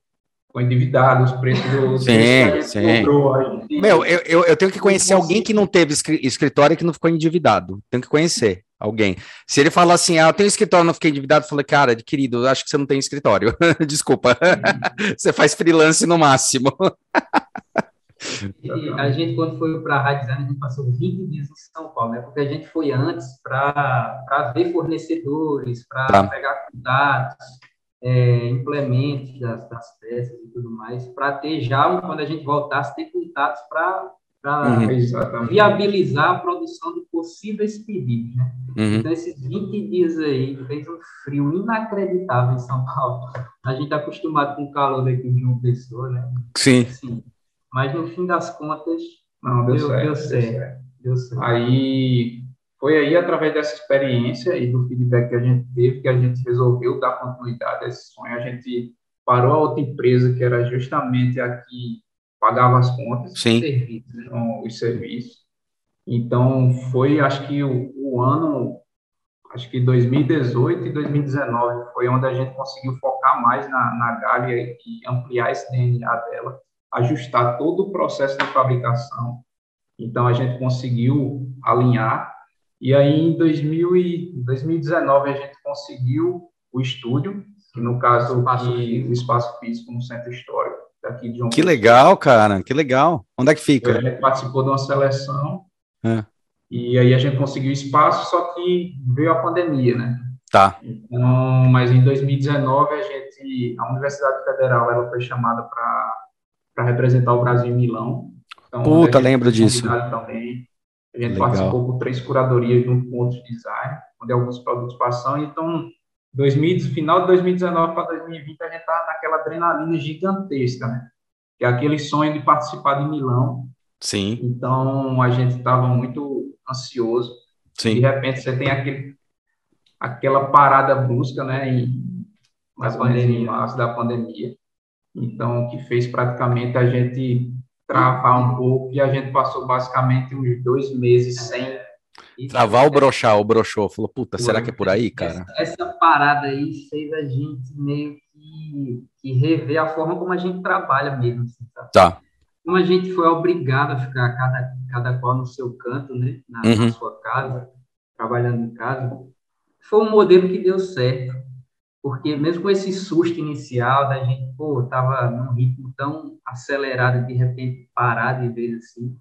ficou endividado, os preços do sim, sim. Comprou, Meu, eu, eu, eu, tenho que conhecer alguém que não teve escritório e que não ficou endividado. Tenho que conhecer alguém. Se ele falar assim, ah, eu tenho escritório, não fiquei endividado, eu falei, cara, querido, acho que você não tem escritório. <laughs> Desculpa. você faz freelance no máximo. E a gente, quando foi para a Rádio Design, a gente passou 20 dias em São Paulo, né? Porque a gente foi antes para ver fornecedores, para tá. pegar contatos, é, implementos das, das, peças e tudo mais, para ter já, quando a gente voltasse, ter contatos para uhum. viabilizar a produção de possíveis pedidos. Né? Uhum. Então, esses 20 dias aí, fez um frio inacreditável em São Paulo. A gente está acostumado com o calor aqui de uma pessoa, né? Sim. Assim, mas, no fim das contas, não, deu, deu, certo, deu certo. Deu certo. Aí foi aí, através dessa experiência e do feedback que a gente teve, que a gente resolveu dar continuidade a esse sonho. A gente parou a outra empresa, que era justamente a que pagava as contas, Sim. Serviços, os serviços. Então, foi, acho que o, o, ano, acho que 2018 e 2019 foi onde a gente conseguiu focar mais na, na Gália e ampliar esse DNA dela. ajustar todo o processo de fabricação. Então, a gente conseguiu alinhar. E aí, em 2000 e 2019, a gente conseguiu o estúdio, que no caso, o espaço, que, o espaço físico no Centro Histórico, daqui de João Que legal, cara, que legal. Onde é que fica? A gente participou de uma seleção. É. E aí a gente conseguiu espaço, só que veio a pandemia, né? Tá. Então, mas em 2019 a gente, a Universidade Federal, ela foi chamada para representar o Brasil em Milão. Então, Puta, lembro disso. Também. A gente Legal. participou com três curadorias junto com outros design, onde alguns produtos passam. Então, 2000, final de 2019 para 2020 a gente está naquela adrenalina gigantesca, né? Que é aquele sonho de participar de Milão. Sim. Então, a gente estava muito ansioso. Sim. De repente, você tem aquele aquela parada brusca, né, em, menos em março da pandemia. Então, que fez praticamente a gente travar um pouco e a gente passou basicamente uns dois meses sem. Travar ou brochar? O brochou. Falou, puta, será que é por aí, cara? Essa, essa parada aí fez a gente meio que, que, rever a forma como a gente trabalha mesmo. Assim, tá? tá. Como a gente foi obrigado a ficar cada, cada qual no seu canto, né? Na, uhum. na sua casa, trabalhando em casa foi um modelo que deu certo, porque mesmo com esse susto inicial da gente, pô, tava num ritmo tão acelerado, de repente parar de vez assim,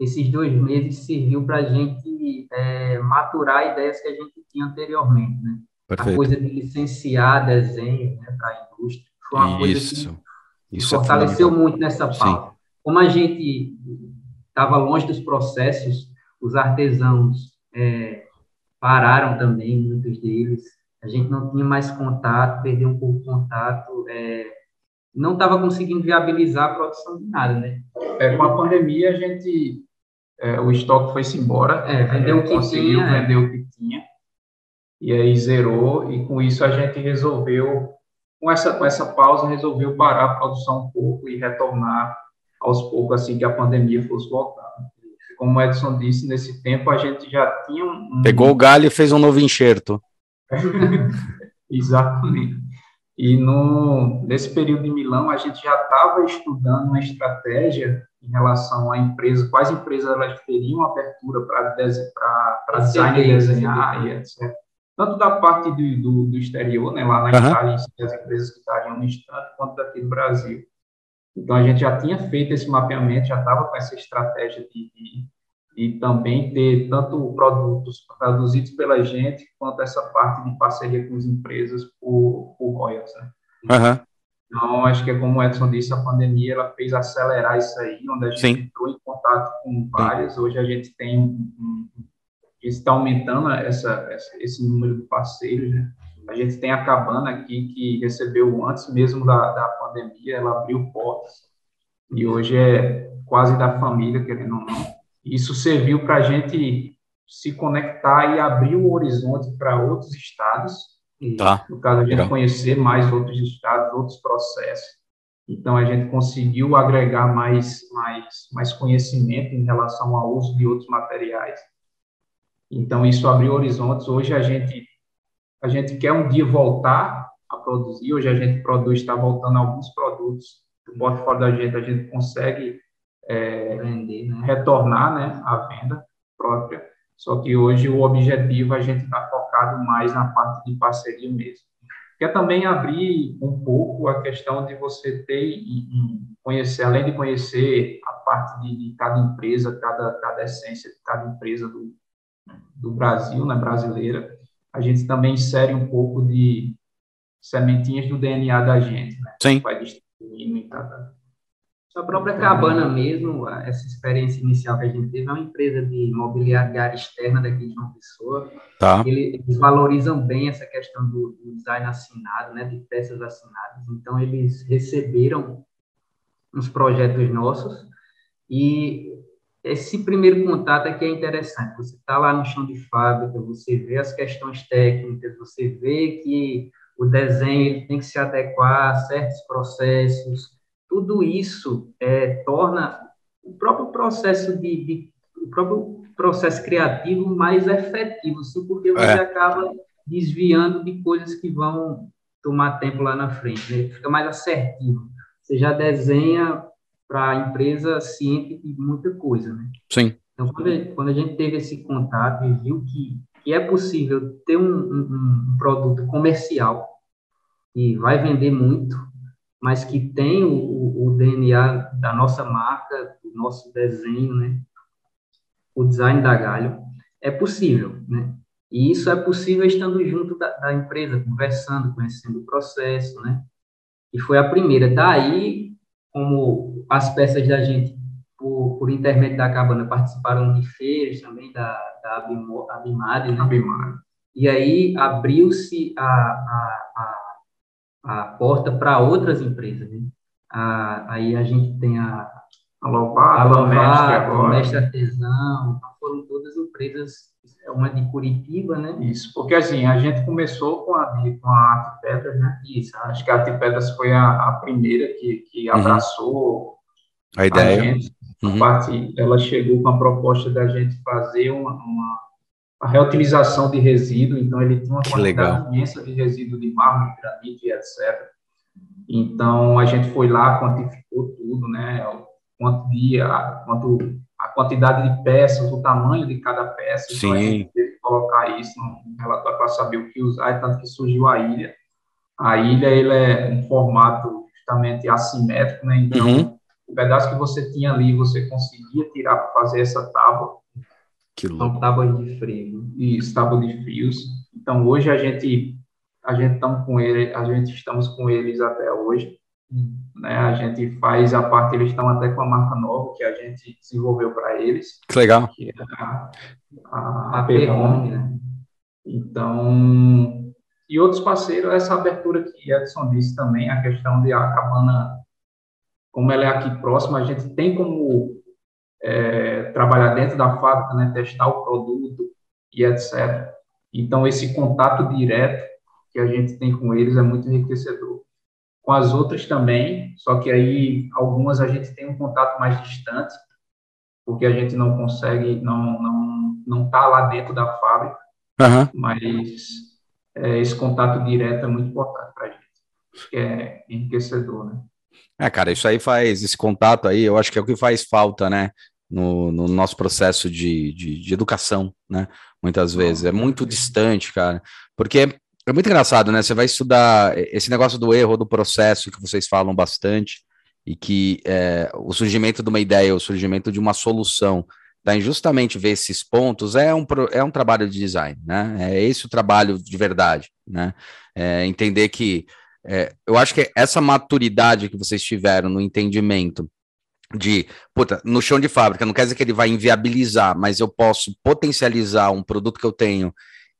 esses dois meses serviu para a gente é, maturar ideias que a gente tinha anteriormente, né? Perfeito. A coisa de licenciar desenho né, para a indústria foi uma isso, coisa que isso é fortaleceu é muito nessa pauta. Como a gente estava longe dos processos, os artesãos é, pararam também, muitos deles. A gente não tinha mais contato, perdeu um pouco de contato, é, não estava conseguindo viabilizar a produção de nada, né? É, com a pandemia, a gente, é, o estoque foi-se embora, é, vendeu o que conseguiu tinha, é. vender o que tinha, e aí zerou, e com isso a gente resolveu, com essa, com essa pausa, resolveu parar a produção um pouco e retornar aos poucos, assim que a pandemia fosse voltar como o Edson disse, nesse tempo a gente já tinha um. Pegou o galho e fez um novo enxerto. <laughs> Exatamente. E no, nesse período de Milão, a gente já estava estudando uma estratégia em relação à empresa, quais empresas elas teriam abertura para design e desenhar e etc. Tanto da parte do, do, do exterior, né, lá na uhum. Itália, as empresas que estariam no estado, quanto daqui do Brasil. Então, a gente já tinha feito esse mapeamento, já estava com essa estratégia de, de, de, também ter tanto produtos produzidos pela gente, quanto essa parte de parceria com as empresas por, por royalties. Né? Uhum. Então, acho que é como o Edson disse, a pandemia ela fez acelerar isso aí, onde a gente Sim. entrou em contato com várias. Sim. Hoje a gente tem, está aumentando essa, esse número de parceiros, né? A gente tem a Cabana aqui, que recebeu antes mesmo da, da pandemia, ela abriu portas, e hoje é quase da família, querendo ou não. Isso serviu para a gente se conectar e abrir o horizonte para outros estados, tá. no caso, a gente Legal. conhecer mais outros estados, outros processos. Então, a gente conseguiu agregar mais, mais, mais conhecimento em relação ao uso de outros materiais. Então, isso abriu horizontes. Hoje, a gente a gente quer um dia voltar a produzir. Hoje a gente produz, está voltando alguns produtos do portfólio da gente, a gente consegue é, Vender, né? retornar né, a venda própria. Só que hoje o objetivo a gente está focado mais na parte de parceria mesmo. Quer também abrir um pouco a questão de você ter e, conhecer, além de conhecer a parte de, de, cada empresa, cada, cada essência de cada empresa do, do Brasil, né, brasileira, a gente também insere um pouco de sementinhas do DNA da gente, né? Sim. Vai distribuindo em cada... A própria Cabana mesmo, essa experiência inicial que a gente teve, é uma empresa de imobiliária externa daqui de uma Pessoa. Tá. Eles valorizam bem essa questão do, do design assinado, né, de peças assinadas. Então, eles receberam uns projetos nossos e esse primeiro contato que é interessante. Você está lá no chão de fábrica, você vê as questões técnicas, você vê que o desenho tem que se adequar a certos processos. Tudo isso é, torna o próprio processo de, de, o próprio processo criativo mais efetivo, sim, porque você é. acaba desviando de coisas que vão tomar tempo lá na frente. Né? Fica mais assertivo. Você já desenha para a empresa ciente de muita coisa, né? Sim. Então, quando, quando a gente teve esse contato e viu que, que é possível ter um, um, um produto comercial que vai vender muito, mas que tem o, o, DNA da nossa marca, do nosso desenho, né? O design da Galho, é possível, né? E isso é possível estando junto da, da empresa, conversando, conhecendo o processo, né? E foi a primeira. Daí, como as peças da gente, por, por intermédio da Cabana, participaram de feiras também da, da Abimad, né? Abimad. E aí abriu-se a, a, a a porta para outras empresas. Né? A, aí a gente tem a, a Lovato, a o Mestre Artesão, então foram todas empresas, é uma de Curitiba, né? Isso, porque assim, a gente começou com a, com a Arte Pedras, né? Isso, acho que a Arte Pedras foi a, a primeira que, que uhum. abraçou a ideia. A gente. Uhum. A parte, ela chegou com a proposta da gente fazer uma, uma a reutilização de resíduo, então ele tinha uma que quantidade legal. imensa de resíduo de mármore, granito e etc. Então a gente foi lá, quantificou tudo, né? quanto de, a, quanto a quantidade de peças, o tamanho de cada peça. Sim. Então a gente teve que colocar isso no relatório para saber o que usar, e tanto que surgiu a ilha. A ilha ele é um formato justamente assimétrico, né? Então uhum. o pedaço que você tinha ali, você conseguia tirar para fazer essa tábua que louco. São tábuas de frio. Isso, tábuas de frios. Então, hoje a gente a gente estamos com ele, a gente estamos com eles até hoje. Né? A gente faz a parte, eles estão até com a marca nova que a gente desenvolveu para eles. Que legal. Que é a, a, a Perrone, né? Então, e outros parceiros, essa abertura que Edson disse também, a questão de a cabana, como ela é aqui próxima, a gente tem como é, trabalhar dentro da fábrica, né, testar o produto e etc. Então, esse contato direto que a gente tem com eles é muito enriquecedor. Com as outras também, só que aí algumas a gente tem um contato mais distante, porque a gente não consegue, não não não está lá dentro da fábrica, uhum. mas é, esse contato direto é muito importante para a gente, que é enriquecedor, né? É, cara, isso aí faz, esse contato aí, eu acho que é o que faz falta, né? No, no nosso processo de, de, de, educação, né? Muitas vezes. É muito distante, cara. Porque é muito engraçado, né? Você vai estudar esse negócio do erro, do processo que vocês falam bastante, e que é, o surgimento de uma ideia, o surgimento de uma solução, tá, em justamente ver esses pontos, é um, é um trabalho de design, né? É esse o trabalho de verdade, né? É entender que. É, eu acho que essa maturidade que vocês tiveram no entendimento de, puta, no chão de fábrica, não quer dizer que ele vai inviabilizar, mas eu posso potencializar um produto que eu tenho.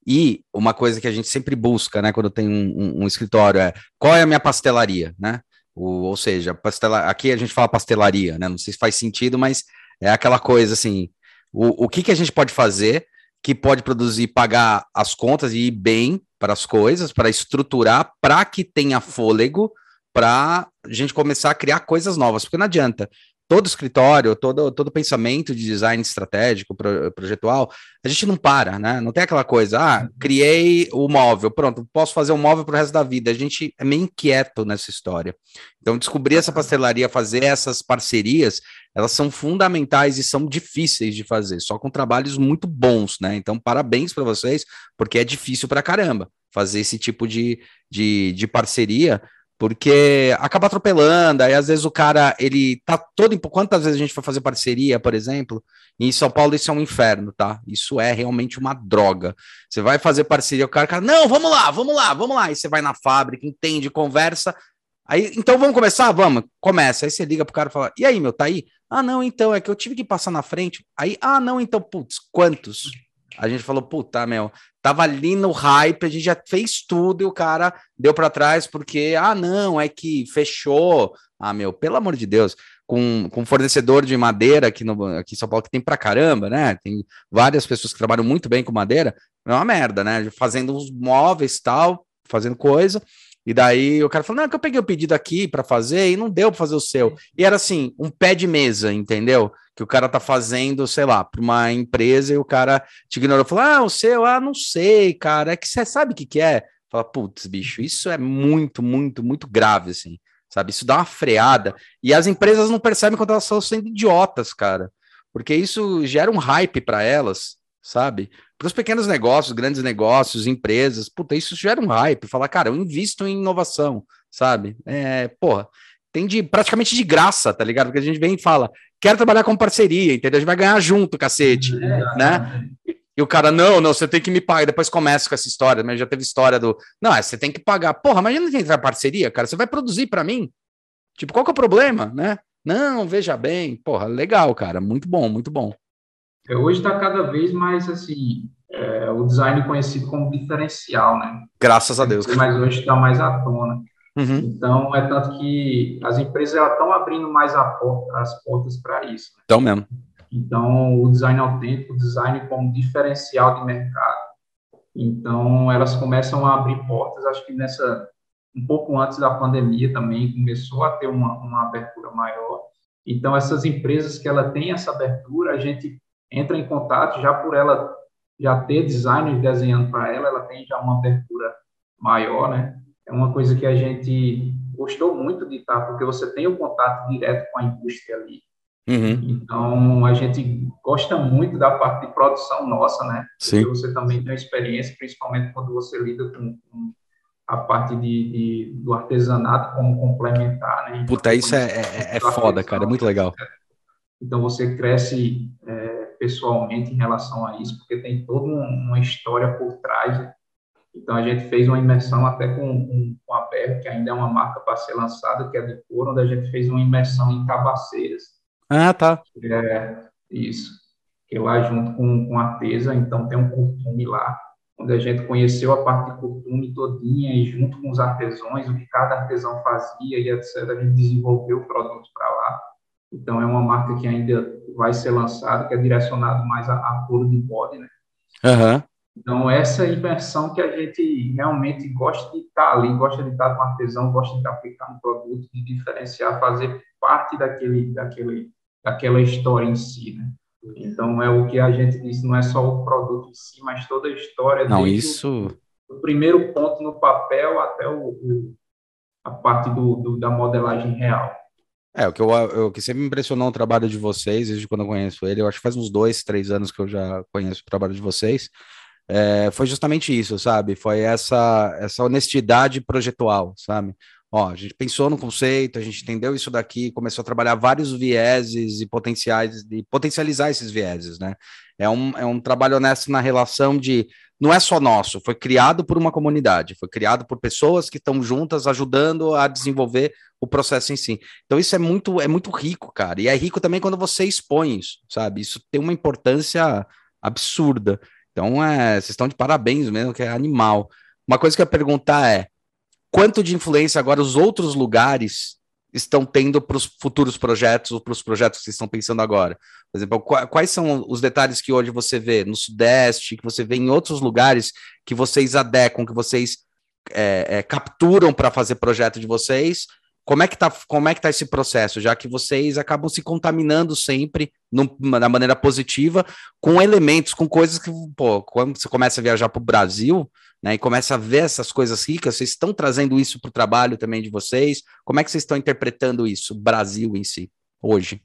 E uma coisa que a gente sempre busca, né, quando tem um, um, um escritório é qual é a minha pastelaria, né? O, ou seja, pastela, aqui a gente fala pastelaria, né? Não sei se faz sentido, mas é aquela coisa assim: o, o que, que a gente pode fazer que pode produzir, pagar as contas e ir bem para as coisas, para estruturar, para que tenha fôlego para a gente começar a criar coisas novas, porque não adianta todo escritório, todo, todo pensamento de design estratégico, pro, projetual, a gente não para, né? Não tem aquela coisa, ah, criei o móvel, pronto, posso fazer um móvel para o resto da vida. A gente é meio inquieto nessa história. Então, descobrir essa pastelaria, fazer essas parcerias, elas são fundamentais e são difíceis de fazer, só com trabalhos muito bons, né? Então, parabéns para vocês, porque é difícil para caramba fazer esse tipo de, de, de parceria porque acaba atropelando, aí às vezes o cara, ele tá todo, quantas vezes a gente foi fazer parceria, por exemplo, em São Paulo isso é um inferno, tá? Isso é realmente uma droga. Você vai fazer parceria, o cara, cara, não, vamos lá, vamos lá, vamos lá, aí você vai na fábrica, entende, conversa, aí, então vamos começar? Vamos, começa, aí você liga pro cara e fala, e aí, meu, tá aí? Ah, não, então, é que eu tive que passar na frente, aí, ah, não, então, putz, quantos? A gente falou, puta, meu, tava ali no hype, a gente já fez tudo e o cara deu para trás porque, ah, não, é que fechou. Ah, meu, pelo amor de Deus, com, com fornecedor de madeira aqui, no, aqui em São Paulo, que tem pra caramba, né? Tem várias pessoas que trabalham muito bem com madeira, é uma merda, né? Fazendo uns móveis tal, fazendo coisa. E daí o cara falou: não, é que eu peguei o pedido aqui para fazer e não deu para fazer o seu. E era assim, um pé de mesa, entendeu? Que o cara tá fazendo, sei lá, para uma empresa e o cara te ignorou. Falou: ah, o seu, ah, não sei, cara. É que você sabe o que, que é? Fala, putz, bicho, isso é muito, muito, muito grave, assim. sabe? Isso dá uma freada. E as empresas não percebem quando elas estão sendo idiotas, cara. Porque isso gera um hype para elas, sabe? Para os pequenos negócios, grandes negócios, empresas, puta, isso gera um hype. Falar, cara, eu invisto em inovação, sabe? É, porra, tem de praticamente de graça, tá ligado? Porque a gente vem e fala, quero trabalhar com parceria, entendeu? A gente vai ganhar junto, cacete, é, né? E o cara, não, não, você tem que me pagar. Depois começa com essa história, mas já teve história do. Não, é, você tem que pagar. Porra, imagina que entrar parceria, cara. Você vai produzir para mim. Tipo, qual que é o problema, né? Não, veja bem. Porra, legal, cara. Muito bom, muito bom. É, hoje está cada vez mais assim, é, o design conhecido como diferencial, né? Graças a Deus. Mas hoje está mais à tona. Uhum. Então, é tanto que as empresas estão abrindo mais porta, as portas para isso. Então mesmo. Então, o design autêntico, o design como diferencial de mercado. Então, elas começam a abrir portas, acho que nessa, um pouco antes da pandemia também, começou a ter uma, uma abertura maior. Então, essas empresas que ela tem essa abertura, a gente entra em contato já por ela já ter designers desenhando para ela, ela tem já uma abertura maior, né? É uma coisa que a gente gostou muito de estar, porque você tem o contato direto com a indústria ali. Uhum. Então, a gente gosta muito da parte de produção nossa, né? Sim. Porque você também tem experiência, principalmente quando você lida com, com a parte de, de, do artesanato como complementar, né? Então, Puta, isso é, é, é foda, cara, é muito legal. Então, você cresce é, pessoalmente em relação a isso, porque tem toda uma história por trás. Né? Então, a gente fez uma imersão até com, com, com a Berro, que ainda é uma marca para ser lançada, que é de couro, onde a gente fez uma imersão em cabaceiras ah, tá. É, isso. Que lá junto com, com a Artesa, então tem um curtume lá, onde a gente conheceu a parte de curtume todinha e junto com os artesãos, o que cada artesão fazia e etc. A gente desenvolveu o produto para lá. Então é uma marca que ainda vai ser lançada, que é direcionado mais a, a couro de bode, né? Uhum. Então, essa imersão que a gente realmente gosta de estar ali, gosta de estar com artesão, gosta de aplicar um produto, de diferenciar, fazer parte daquele, daquele daquela história em si, né? Então é o que a gente disse, não é só o produto em si, mas toda a história. Não, isso. O, o, primeiro ponto no papel até o, o a parte do, do, da modelagem real. É, o que, eu, o que sempre me impressionou o trabalho de vocês, desde quando eu conheço ele, eu acho que faz uns dois, três anos que eu já conheço o trabalho de vocês, é, foi justamente isso, sabe? Foi essa, essa honestidade projetual, sabe? Ó, a gente pensou no conceito, a gente entendeu isso daqui, começou a trabalhar vários vieses e potenciais, e potencializar esses vieses, né? É um, é um trabalho honesto na relação de não é só nosso, foi criado por uma comunidade, foi criado por pessoas que estão juntas ajudando a desenvolver o processo em si. Então isso é muito é muito rico, cara. E é rico também quando você expõe isso, sabe? Isso tem uma importância absurda. Então é, vocês estão de parabéns mesmo, que é animal. Uma coisa que eu ia perguntar é quanto de influência agora os outros lugares estão tendo para os futuros projetos ou para os projetos que vocês estão pensando agora? Por exemplo, quais são os detalhes que hoje você vê no Sudeste, que você vê em outros lugares que vocês adequam, que vocês é, é, capturam para fazer projeto de vocês? Como é que tá, como é que tá esse processo, já que vocês acabam se contaminando sempre numa, da maneira positiva com elementos, com coisas que, pô, quando você começa a viajar para o Brasil, né, e começa a ver essas coisas ricas, vocês estão trazendo isso para o trabalho também de vocês? Como é que vocês estão interpretando isso, Brasil em si, hoje?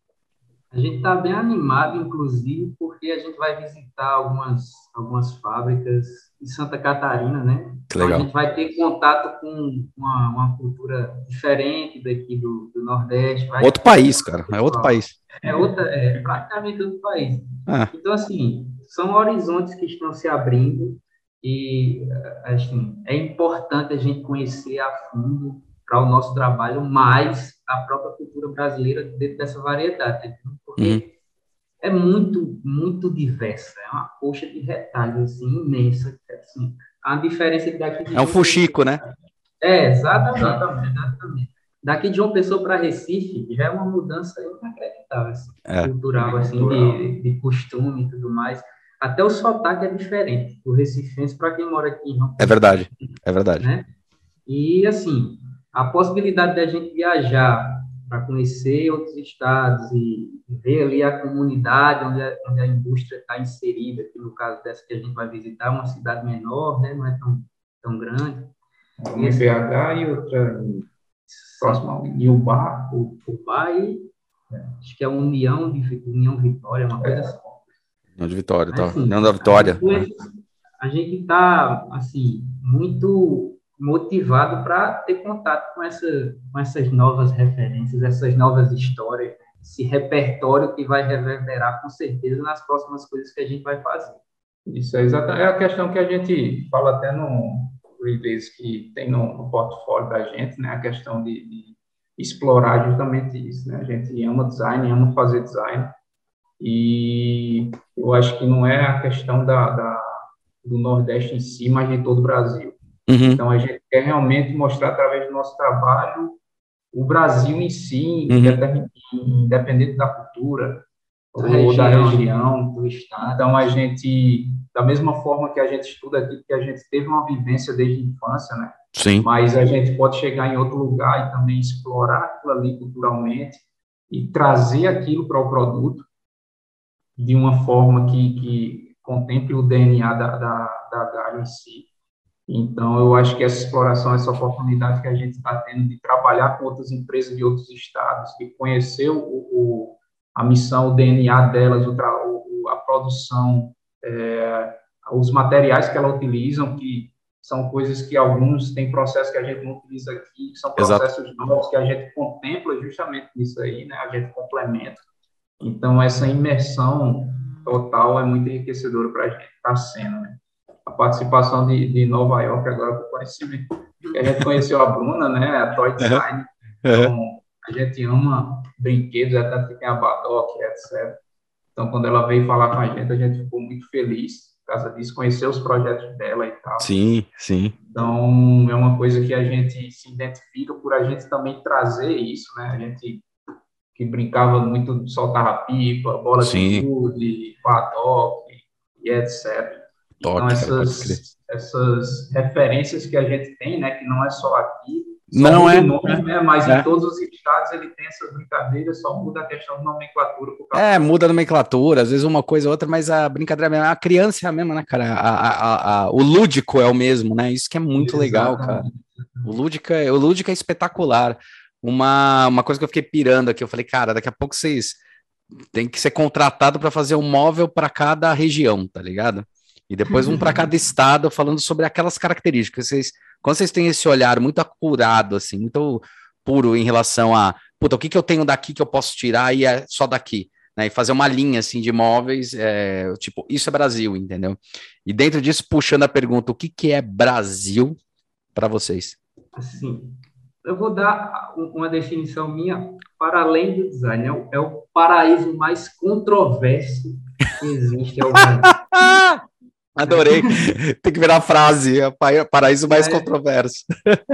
A gente está bem animado, inclusive, porque a gente vai visitar algumas, algumas fábricas em Santa Catarina, né? Que legal. Então, a gente vai ter contato com uma, uma cultura diferente daqui do, do Nordeste. outro país, cara, é outro país. É, outra, é praticamente outro país. Ah. Então, assim, são horizontes que estão se abrindo e assim, é importante a gente conhecer a fundo para o nosso trabalho mais a própria cultura brasileira dentro dessa variedade, porque uhum. É muito, muito diversa, é uma coxa de retalhos assim, imensa. Assim, a diferença daqui de É um fuxico, né? É, exatamente, exatamente. Daqui de uma pessoa para Recife já é uma mudança inacreditável, assim, é. cultural, assim, de, de costume e tudo mais. Até o sotaque é diferente do recifense para quem mora aqui. Não. É verdade, é verdade. Né? E, assim, a possibilidade da gente viajar para conhecer outros estados e ver ali a comunidade onde a, onde a indústria está inserida, que no caso dessa que a gente vai visitar, é uma cidade menor, né? não é tão, tão grande. Uma em BH e outra em próximo ao Iubá. O Ubá e é. acho que é União, de, União Vitória, uma coisa assim. União de Vitória, tá. Assim, União da Vitória. A gente está, assim, muito motivado para ter contato com, essa, com essas novas referências, essas novas histórias, esse repertório que vai reverberar com certeza nas próximas coisas que a gente vai fazer. Isso é exatamente é a questão que a gente fala até no release que tem no, no portfólio da gente, né? A questão de, de, explorar justamente isso, né? A gente ama design, ama fazer design e eu acho que não é a questão da, da do Nordeste em si, mas de todo o Brasil. Uhum. Então a gente quer realmente mostrar através do nosso trabalho o Brasil em si, uhum. independente da cultura, da ou região, da região, do estado. Então a gente da mesma forma que a gente estuda aqui, que a gente teve uma vivência desde a infância, né? Sim. Mas a gente pode chegar em outro lugar e também explorar aquilo ali culturalmente e trazer aquilo para o produto de uma forma que, que contemple o DNA da, da, da Galho em si. Então, eu acho que essa exploração, essa oportunidade que a gente está tendo de trabalhar com outras empresas de outros estados, de conhecer o, o a missão, o DNA delas, o, a produção, é, os materiais que elas utilizam, que são coisas que alguns têm processos que a gente não utiliza aqui, que são processos Exato. novos que a gente contempla justamente nisso aí, né? A gente complementa. Então, essa imersão total é muito enriquecedora para a gente, está sendo, né? A participação de, de Nova York agora o conhecimento. A gente conheceu a Bruna, né? A Toy Design. Então, a gente ama brinquedos, é tanto que tem a Badoc, etc. Então, quando ela veio falar com a gente, a gente ficou muito feliz por causa disso, conhecer os projetos dela e tal. Sim, sim. Então, é uma coisa que a gente se identifica por a gente também trazer isso, né? A gente que brincava muito, soltava pipa, bola sim. de gude, padoc e etc. Toque, então, essas, essas referências que a gente tem, né? Que não é só aqui, não é. Nome, né? Mas é. em todos os estados ele tem essas brincadeiras, só muda a questão de nomenclatura. É, muda a nomenclatura, às vezes uma coisa ou outra, mas a brincadeira mesmo, a criança é a mesma, né, cara? A, a, a, o lúdico é o mesmo, né? Isso que é muito Exatamente. legal, cara. O lúdico, é, o lúdico é espetacular. Uma, uma coisa que eu fiquei pirando aqui, eu falei, cara, daqui a pouco vocês têm que ser contratado para fazer um móvel para cada região, tá ligado? E depois um para cada estado, falando sobre aquelas características. Vocês quando vocês têm esse olhar muito acurado, assim, muito puro em relação a, puta, o que, que eu tenho daqui que eu posso tirar e é só daqui, né? E fazer uma linha, assim, de imóveis, é, tipo, isso é Brasil, entendeu? E dentro disso, puxando a pergunta, o que, que é Brasil para vocês? Assim, eu vou dar uma definição minha para além do design. É o, é o paraíso mais controverso que existe ao Brasil. <laughs> Adorei. <laughs> tem que virar frase, é paraíso mais é, controverso.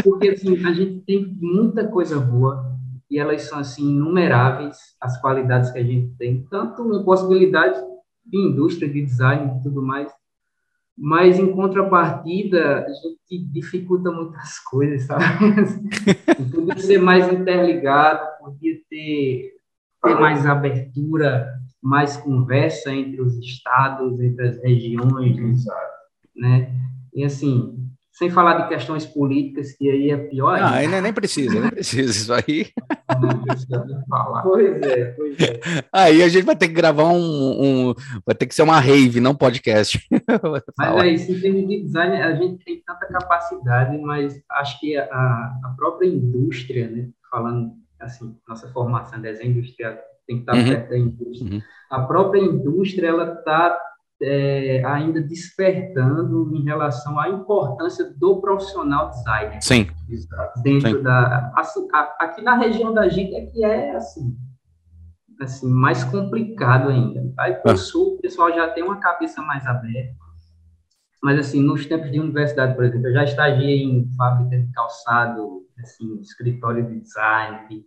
Porque assim, a gente tem muita coisa boa e elas são assim inumeráveis as qualidades que a gente tem, tanto em possibilidade de indústria, de design e tudo mais, mas em contrapartida a gente dificulta muitas <laughs> coisas, sabe? podia ser mais interligado, podia ter, ter mais abertura mais conversa entre os estados, entre as regiões, Exato. né? E assim, sem falar de questões políticas, que aí é pior. Ah, ainda nem precisa, nem precisa isso aí. Não precisa falar. Pois é, pois é. Aí a gente vai ter que gravar um, um vai ter que ser uma rave, não podcast. <laughs> mas é isso, em termos de design, a gente tem tanta capacidade, mas acho que a, a própria indústria, né, falando assim, nossa formação de desenho industrial tem que estar uhum. perto da indústria. Uhum. A própria indústria ela está é, ainda despertando em relação à importância do profissional designer. Sim. Dentro Sim. da assim, aqui na região da gente é que é assim assim mais complicado ainda. Aí para o ah. sul o pessoal já tem uma cabeça mais aberta. Mas assim, nos tempos de universidade, por exemplo, eu já estagiei em fábrica de calçado, assim, escritório de design,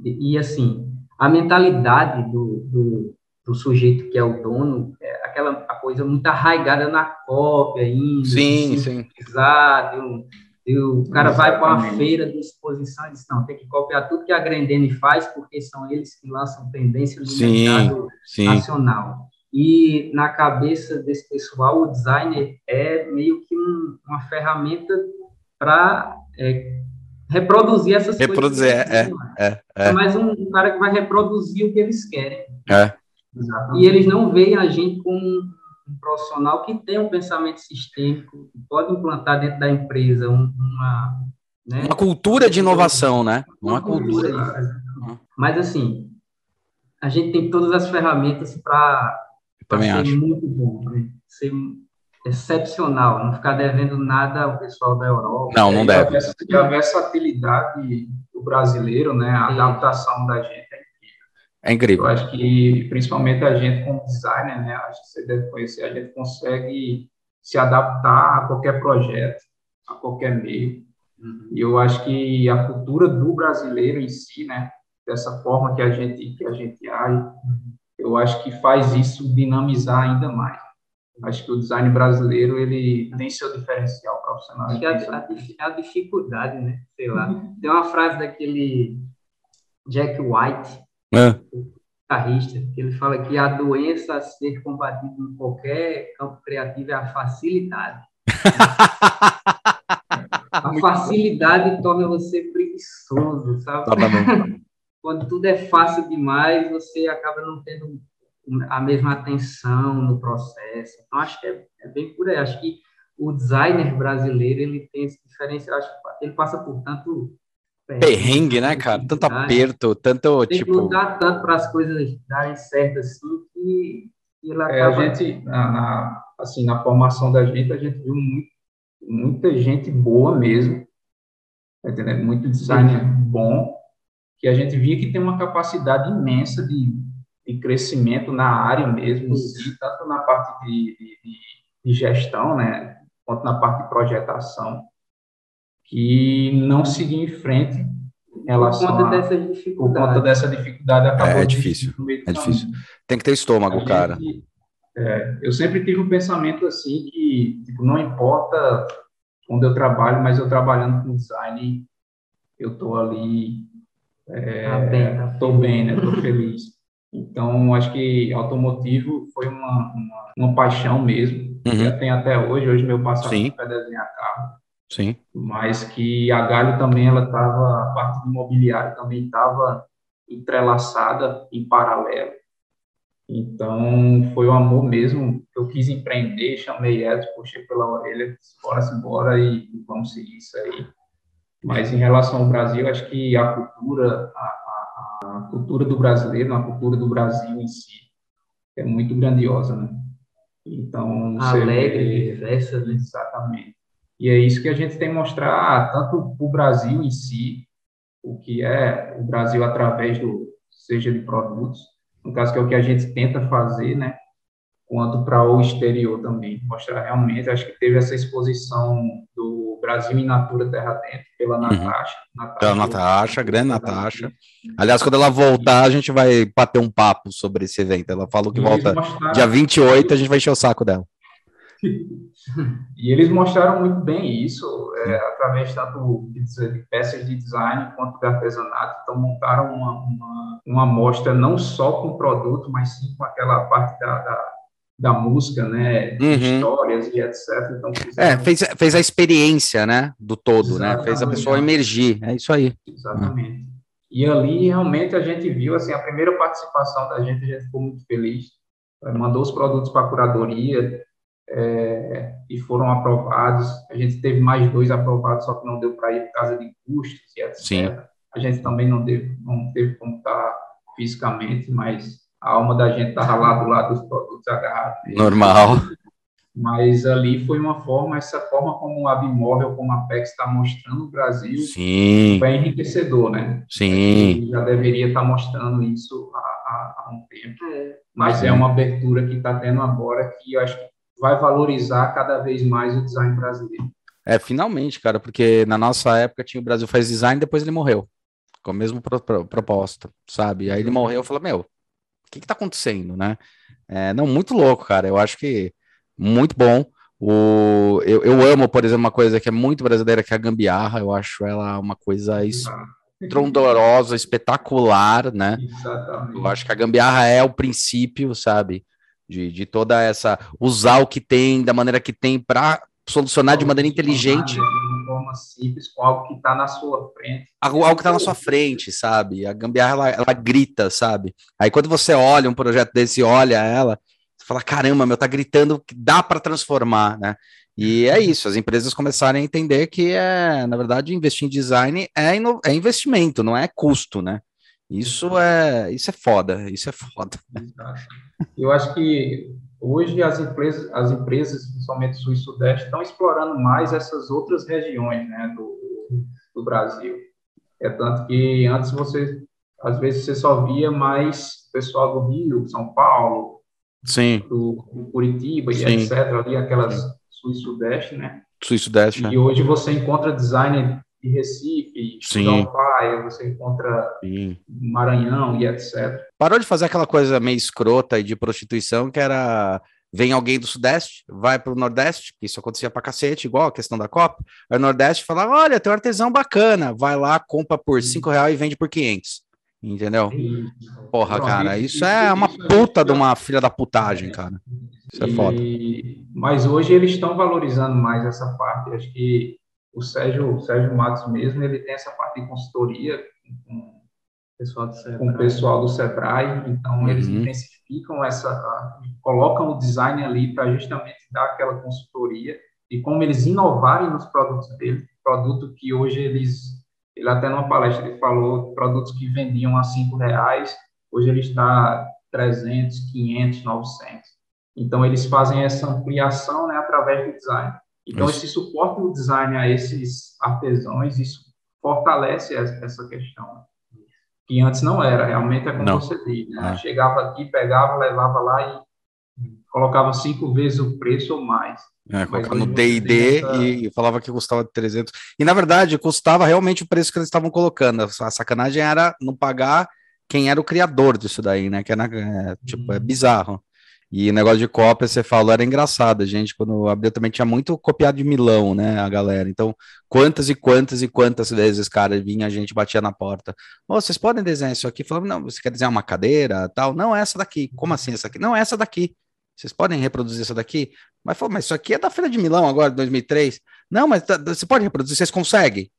e, e assim, a mentalidade do, do, do, sujeito que é o dono é aquela a coisa muito arraigada na cópia ainda. Sim, sim. E o cara Exatamente. vai para uma feira de exposição e diz, não, tem que copiar tudo que a Grendene faz, porque são eles que lançam tendência no sim, mercado sim. nacional. E na cabeça desse pessoal, o designer é meio que um, uma ferramenta para é, reproduzir essas reproduzir, coisas. Reproduzir, é, é, é, é. mais um cara que vai reproduzir o que eles querem. É. E eles não veem a gente como um profissional que tem um pensamento sistêmico, que pode implantar dentro da empresa uma... Né? Uma cultura de inovação, né? Uma, uma cultura. cultura Mas, assim, a gente tem todas as ferramentas para ser acho. muito bom, né? ser excepcional, não ficar devendo nada ao pessoal da Europa. Não, não deve. E a versatilidade do brasileiro, né? A adaptação da gente é incrível. É incrível. Eu acho que, principalmente a gente como designer, né? Acho que você deve conhecer, a gente consegue se adaptar a qualquer projeto, a qualquer meio. Uhum. E eu acho que a cultura do brasileiro em si, né? Dessa forma que a gente, que a gente age, uhum. eu acho que faz isso dinamizar ainda mais. Acho que o design brasileiro ele tem seu diferencial profissional. Acho que é a, a, a, dificuldade, né? Sei lá. Uhum. Tem uma frase daquele Jack White, é. guitarrista, que ele fala que a doença a ser combatida em qualquer campo criativo é a facilidade. <laughs> a facilidade torna você preguiçoso, sabe? Tá Quando tudo é fácil demais, você acaba não tendo a mesma atenção no processo. Então, acho que é, é, bem por aí. Acho que o designer brasileiro, ele tem esse diferencial. Acho que ele passa por tanto... Perrengue, né, cara? Tanto aperto, tanto, tem tipo... Tem que lutar tanto para as coisas darem certo, assim, que, que acaba... É, a gente, na, na, assim, na formação da gente, a gente viu muito, muita gente boa mesmo, tá entendendo? Muito designer bom, que a gente via que tem uma capacidade imensa de de crescimento na área mesmo, sim, tanto na parte de, de, de, gestão, né, quanto na parte de projetação, que não seguiu em frente em relação por conta a, dessa dificuldade. Por conta dessa dificuldade acabou é, é difícil, é difícil. Tem que ter estômago, gente, cara. É, eu sempre tive um pensamento assim que tipo, não importa onde eu trabalho, mas eu trabalhando com design, eu tô ali, é, tá bem, tá tô bem, né? Tô feliz. Então, acho que automotivo foi uma, uma, uma paixão mesmo. Uhum. Já tem até hoje. Hoje, meu passatempo é desenhar carro. Sim. Mas que a Galho também, ela estava, a parte do imobiliário também estava entrelaçada em paralelo. Então, foi o amor mesmo. Eu quis empreender, chamei Edson, puxei pela orelha, bora, embora e vamos seguir isso aí. Mas em relação ao Brasil, acho que a cultura, a, a cultura do brasileiro, a cultura do Brasil em si, é muito grandiosa, né? Então, alegre, diversa, né? Exatamente. E é isso que a gente tem que mostrar tanto para o Brasil em si, o que é o Brasil através do seja de produtos, no caso que é o que a gente tenta fazer, né? Quanto para o exterior também, mostrar realmente. Acho que teve essa exposição do Brasil em Natura Terra Dentro, pela uhum. Natasha. Natasha pela Natasha, grande Natasha. Aliás, quando ela voltar, a gente vai bater um papo sobre esse evento. Ela falou que e volta dia 28, a gente vai encher o saco dela. <laughs> E eles mostraram muito bem isso, é, através tanto de, de, peças de design quanto de artesanato. Então, montaram uma, uma, uma amostra não só com o produto, mas sim com aquela parte da, da da música, né, uhum. histórias e etc. Então, é, fez, fez a experiência, né, do todo, Exatamente. né, fez a pessoa emergir, é isso aí. Exatamente. E ali, realmente, a gente viu, assim, a primeira participação da gente, a gente ficou muito feliz, mandou os produtos para a curadoria é, e foram aprovados, a gente teve mais dois aprovados, só que não deu para ir por causa de custos e etc. Sim. A gente também não teve, não teve como estar fisicamente, mas a alma da gente estava lá do lado dos produtos agarrados. Normal. Mas ali foi uma forma, essa forma como a Bimóvel, como a PEX está mostrando o Brasil, Sim. foi enriquecedor, né? Sim. já deveria estar tá mostrando isso há, há, há um tempo. É. Mas é uma abertura que está tendo agora que eu acho que vai valorizar cada vez mais o design brasileiro. É, finalmente, cara, porque na nossa época tinha o Brasil faz design, depois ele morreu. Com a mesma pro, pro, proposta, sabe? Aí ele morreu, eu falei, meu, que que tá acontecendo, né? É, não, muito louco, cara. Eu acho que muito bom. O, eu, eu amo, por exemplo, uma coisa que é muito brasileira, que é a gambiarra. Eu acho ela uma coisa estrondorosa, espetacular, né? Exatamente. Eu acho que a gambiarra é o princípio, sabe? De, de toda essa. Usar o que tem, da maneira que tem, para solucionar de maneira inteligente. Forma simples com algo que está na sua frente. Algo, algo que está na sua frente, sabe? A gambiarra, ela, ela, grita, sabe? Aí quando você olha um projeto desse, olha ela, você fala, caramba, meu, tá gritando que dá para transformar, né? E é isso, as empresas começarem a entender que é, na verdade, investir em design é, é investimento, não é custo, né? Isso é, isso é foda, isso é foda. Eu acho que hoje as empresas, as empresas, principalmente sul e sudeste, estão explorando mais essas outras regiões, né, do, do Brasil. É tanto que antes você, às vezes você só via mais pessoal do Rio, São Paulo, Sim. Do, do Curitiba Sim. e etc, ali aquelas sul e sudeste, né? Sul e sudeste. E é. hoje você encontra design de Recife, São Paulo, você encontra Sim. Maranhão e etc. Parou de fazer aquela coisa meio escrota e de prostituição que era vem alguém do Sudeste, vai para o Nordeste, que isso acontecia para cacete, igual a questão da Copa, aí o Nordeste fala, olha, tem um artesão bacana, vai lá, compra por 5 reais e vende por 500. Entendeu? Porra, cara, isso é uma puta de uma filha da putagem, cara. Isso é foda. Mas hoje eles estão valorizando mais essa parte. Acho que o Sérgio, o Sérgio Matos mesmo, ele tem essa parte de consultoria com, pessoal do com o pessoal do Sebrae, então uhum. eles intensificam essa, colocam o design ali para justamente dar aquela consultoria e como eles inovarem nos produtos dele, produto que hoje eles, ele até numa palestra ele falou, produtos que vendiam a cinco reais, hoje ele está 300, 500, 900. Então eles fazem essa ampliação, né, através do design. Então, isso. esse suporte do design a esses artesãos, isso fortalece essa questão. Que antes não era, realmente é como não. você diz. Né? É. Chegava aqui, pegava, levava lá e colocava cinco vezes o preço ou mais. É, colocava no D&D essa... e falava que custava 300. E, na verdade, custava realmente o preço que eles estavam colocando. A sacanagem era não pagar quem era o criador disso daí, né? Que era, é, tipo, é uhum. bizarro. E o negócio de cópia, você falou, era engraçado, gente. Quando abriu também tinha muito copiado de Milão, né? A galera. Então, quantas e quantas e quantas vezes, cara, vinha a gente, batia na porta. Oh, vocês podem desenhar isso aqui? Falava, não, você quer desenhar uma cadeira, tal? Não, essa daqui. Como assim essa aqui? Não, essa daqui. Vocês podem reproduzir essa daqui? Mas, falou, mas isso aqui é da Feira de Milão agora, de 2003. Não, mas tá, você pode reproduzir, vocês conseguem?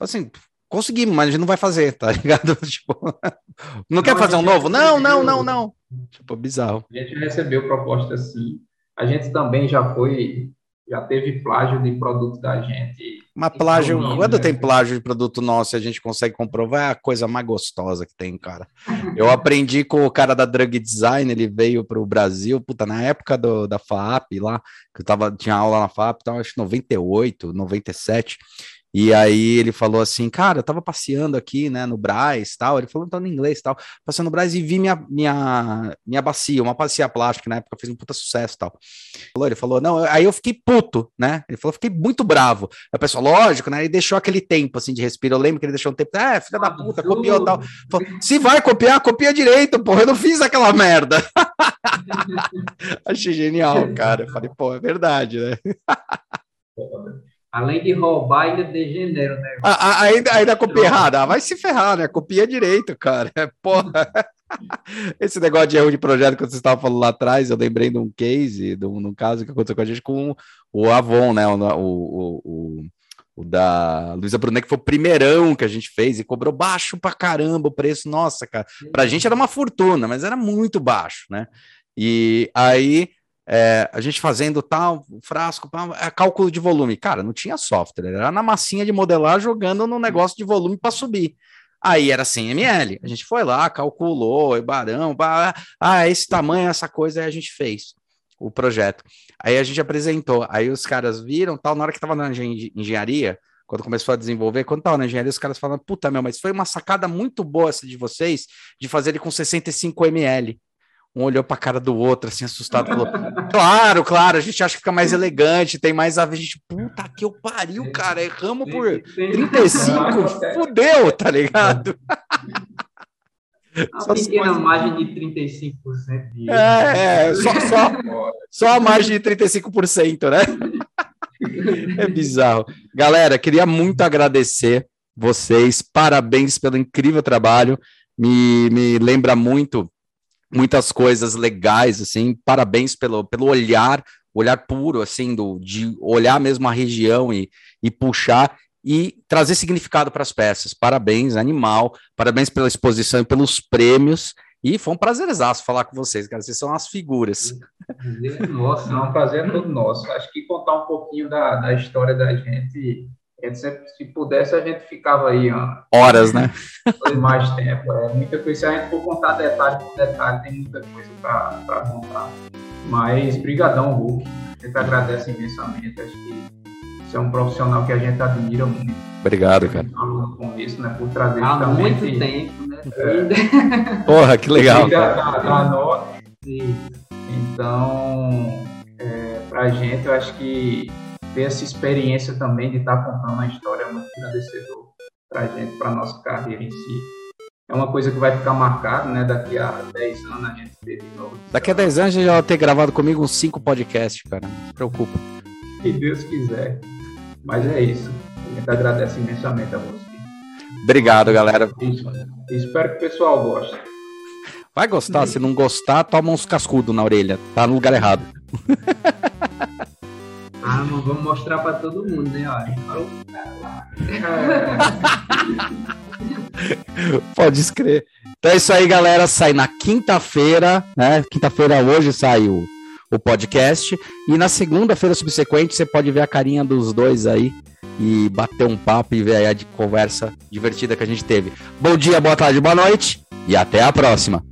Assim, conseguimos, mas a gente não vai fazer, tá <laughs> ligado? tipo, <laughs> não, não quer fazer um novo? Não, não, não, não. Tipo, bizarro. A gente recebeu proposta assim. A gente também já foi, já teve plágio de produto da gente. Mas plágio, então, quando né? tem plágio de produto nosso e a gente consegue comprovar, é a coisa mais gostosa que tem, cara. Eu aprendi com o cara da Drug Design, ele veio para o Brasil, puta, na época do, da FAP lá, que eu tava, tinha aula na FAP, então acho que 98, 97, e aí ele falou assim, cara, eu tava passeando aqui, né, no Braz, tal, ele falou então em inglês, tal, passeando no Braz e vi minha, minha, minha bacia, uma bacia plástica, na época fez um puta sucesso, tal. Ele falou, não, aí eu fiquei puto, né, ele falou, fiquei muito bravo. Aí o pessoal, lógico, né, ele deixou aquele tempo, assim, de respiro, eu lembro que ele deixou um tempo, é, filha da puta, copiou, tal. Falou, se vai copiar, copia direito, porra, eu não fiz aquela merda. <laughs> Achei genial, cara, eu falei, pô, é verdade, né. Além de roubar, ainda degenera, né? Ah, ainda, ainda copia errada. Ah, vai se ferrar, né? Copia direito, cara. Porra. <laughs> Esse negócio de erro de projeto que você estava falando lá atrás, eu lembrei de um case, de um, de um caso que aconteceu com a gente com o Avon, né? O, o, o, o da Luísa Brunet, que foi o primeirão que a gente fez e cobrou baixo pra caramba o preço. Nossa, cara. Pra gente era uma fortuna, mas era muito baixo, né? E aí é, a gente fazendo tal, frasco, é, cálculo de volume. Cara, não tinha software, era na massinha de modelar jogando no negócio de volume para subir. Aí era 100 ml. A gente foi lá, calculou, e barão, ah, esse tamanho, essa coisa, aí a gente fez o projeto. Aí a gente apresentou, aí os caras viram, tal, na hora que tava na engenharia, quando começou a desenvolver, quando tava na engenharia, os caras falaram, puta meu, mas foi uma sacada muito boa essa de vocês, de fazer ele com 65 ml. Um olhou para a cara do outro, assim, assustado, falou: Claro, claro, a gente acha que fica mais elegante, tem mais a ver. A gente, puta que eu pariu, cara, erramos por 35, fudeu, tá ligado? Uma <laughs> pequena coisas... margem de 35% de. É, é só, só, <laughs> só a margem de 35%, né? É bizarro. Galera, queria muito agradecer vocês, parabéns pelo incrível trabalho. Me, me lembra muito muitas coisas legais, assim, parabéns pelo, pelo olhar olhar puro, assim, do, de olhar mesmo a região e, e puxar e trazer significado para as peças. Parabéns, animal, parabéns pela exposição e pelos prêmios. E foi um prazerzaço falar com vocês, cara. Vocês são as figuras. Nossa, não, um prazer é todo nosso. Acho que contar um pouquinho da, da história da gente, gente sempre, se pudesse, a gente ficava aí ó, horas, né? mais tempo. É muita coisa. Se a gente for contar detalhe por detalhe, tem muita coisa para contar. Mas, brigadão, Hulk. A gente agradece imensamente. Acho que você é um profissional que a gente admira muito. Obrigado, cara. Com isso, né? Por trazer Há muito tempo, né? É. <laughs> Porra, que legal. Da, da, da nota. Então, é, pra gente, eu acho que ter essa experiência também de estar tá contando a história é muito agradecedor pra gente, pra nossa carreira em si. É uma coisa que vai ficar marcada, né? Daqui a 10 anos a gente ter de novo. Daqui a 10 anos já vai ter gravado comigo uns 5 podcasts, cara. Não se preocupa. Se Deus quiser. Mas é isso. A gente agradece imensamente a você. Obrigado, galera. Espero que o pessoal goste. Vai gostar, se não gostar, toma uns cascudos na orelha. Tá no lugar errado. <laughs> Ah, mas vamos mostrar para todo mundo, né? Olha, <laughs> Pode escrever. Então é isso aí, galera. Sai na quinta-feira, né? Quinta-feira hoje saiu o podcast. E na segunda-feira subsequente você pode ver a carinha dos dois aí e bater um papo e ver aí a conversa divertida que a gente teve. Bom dia, boa tarde, boa noite e até a próxima.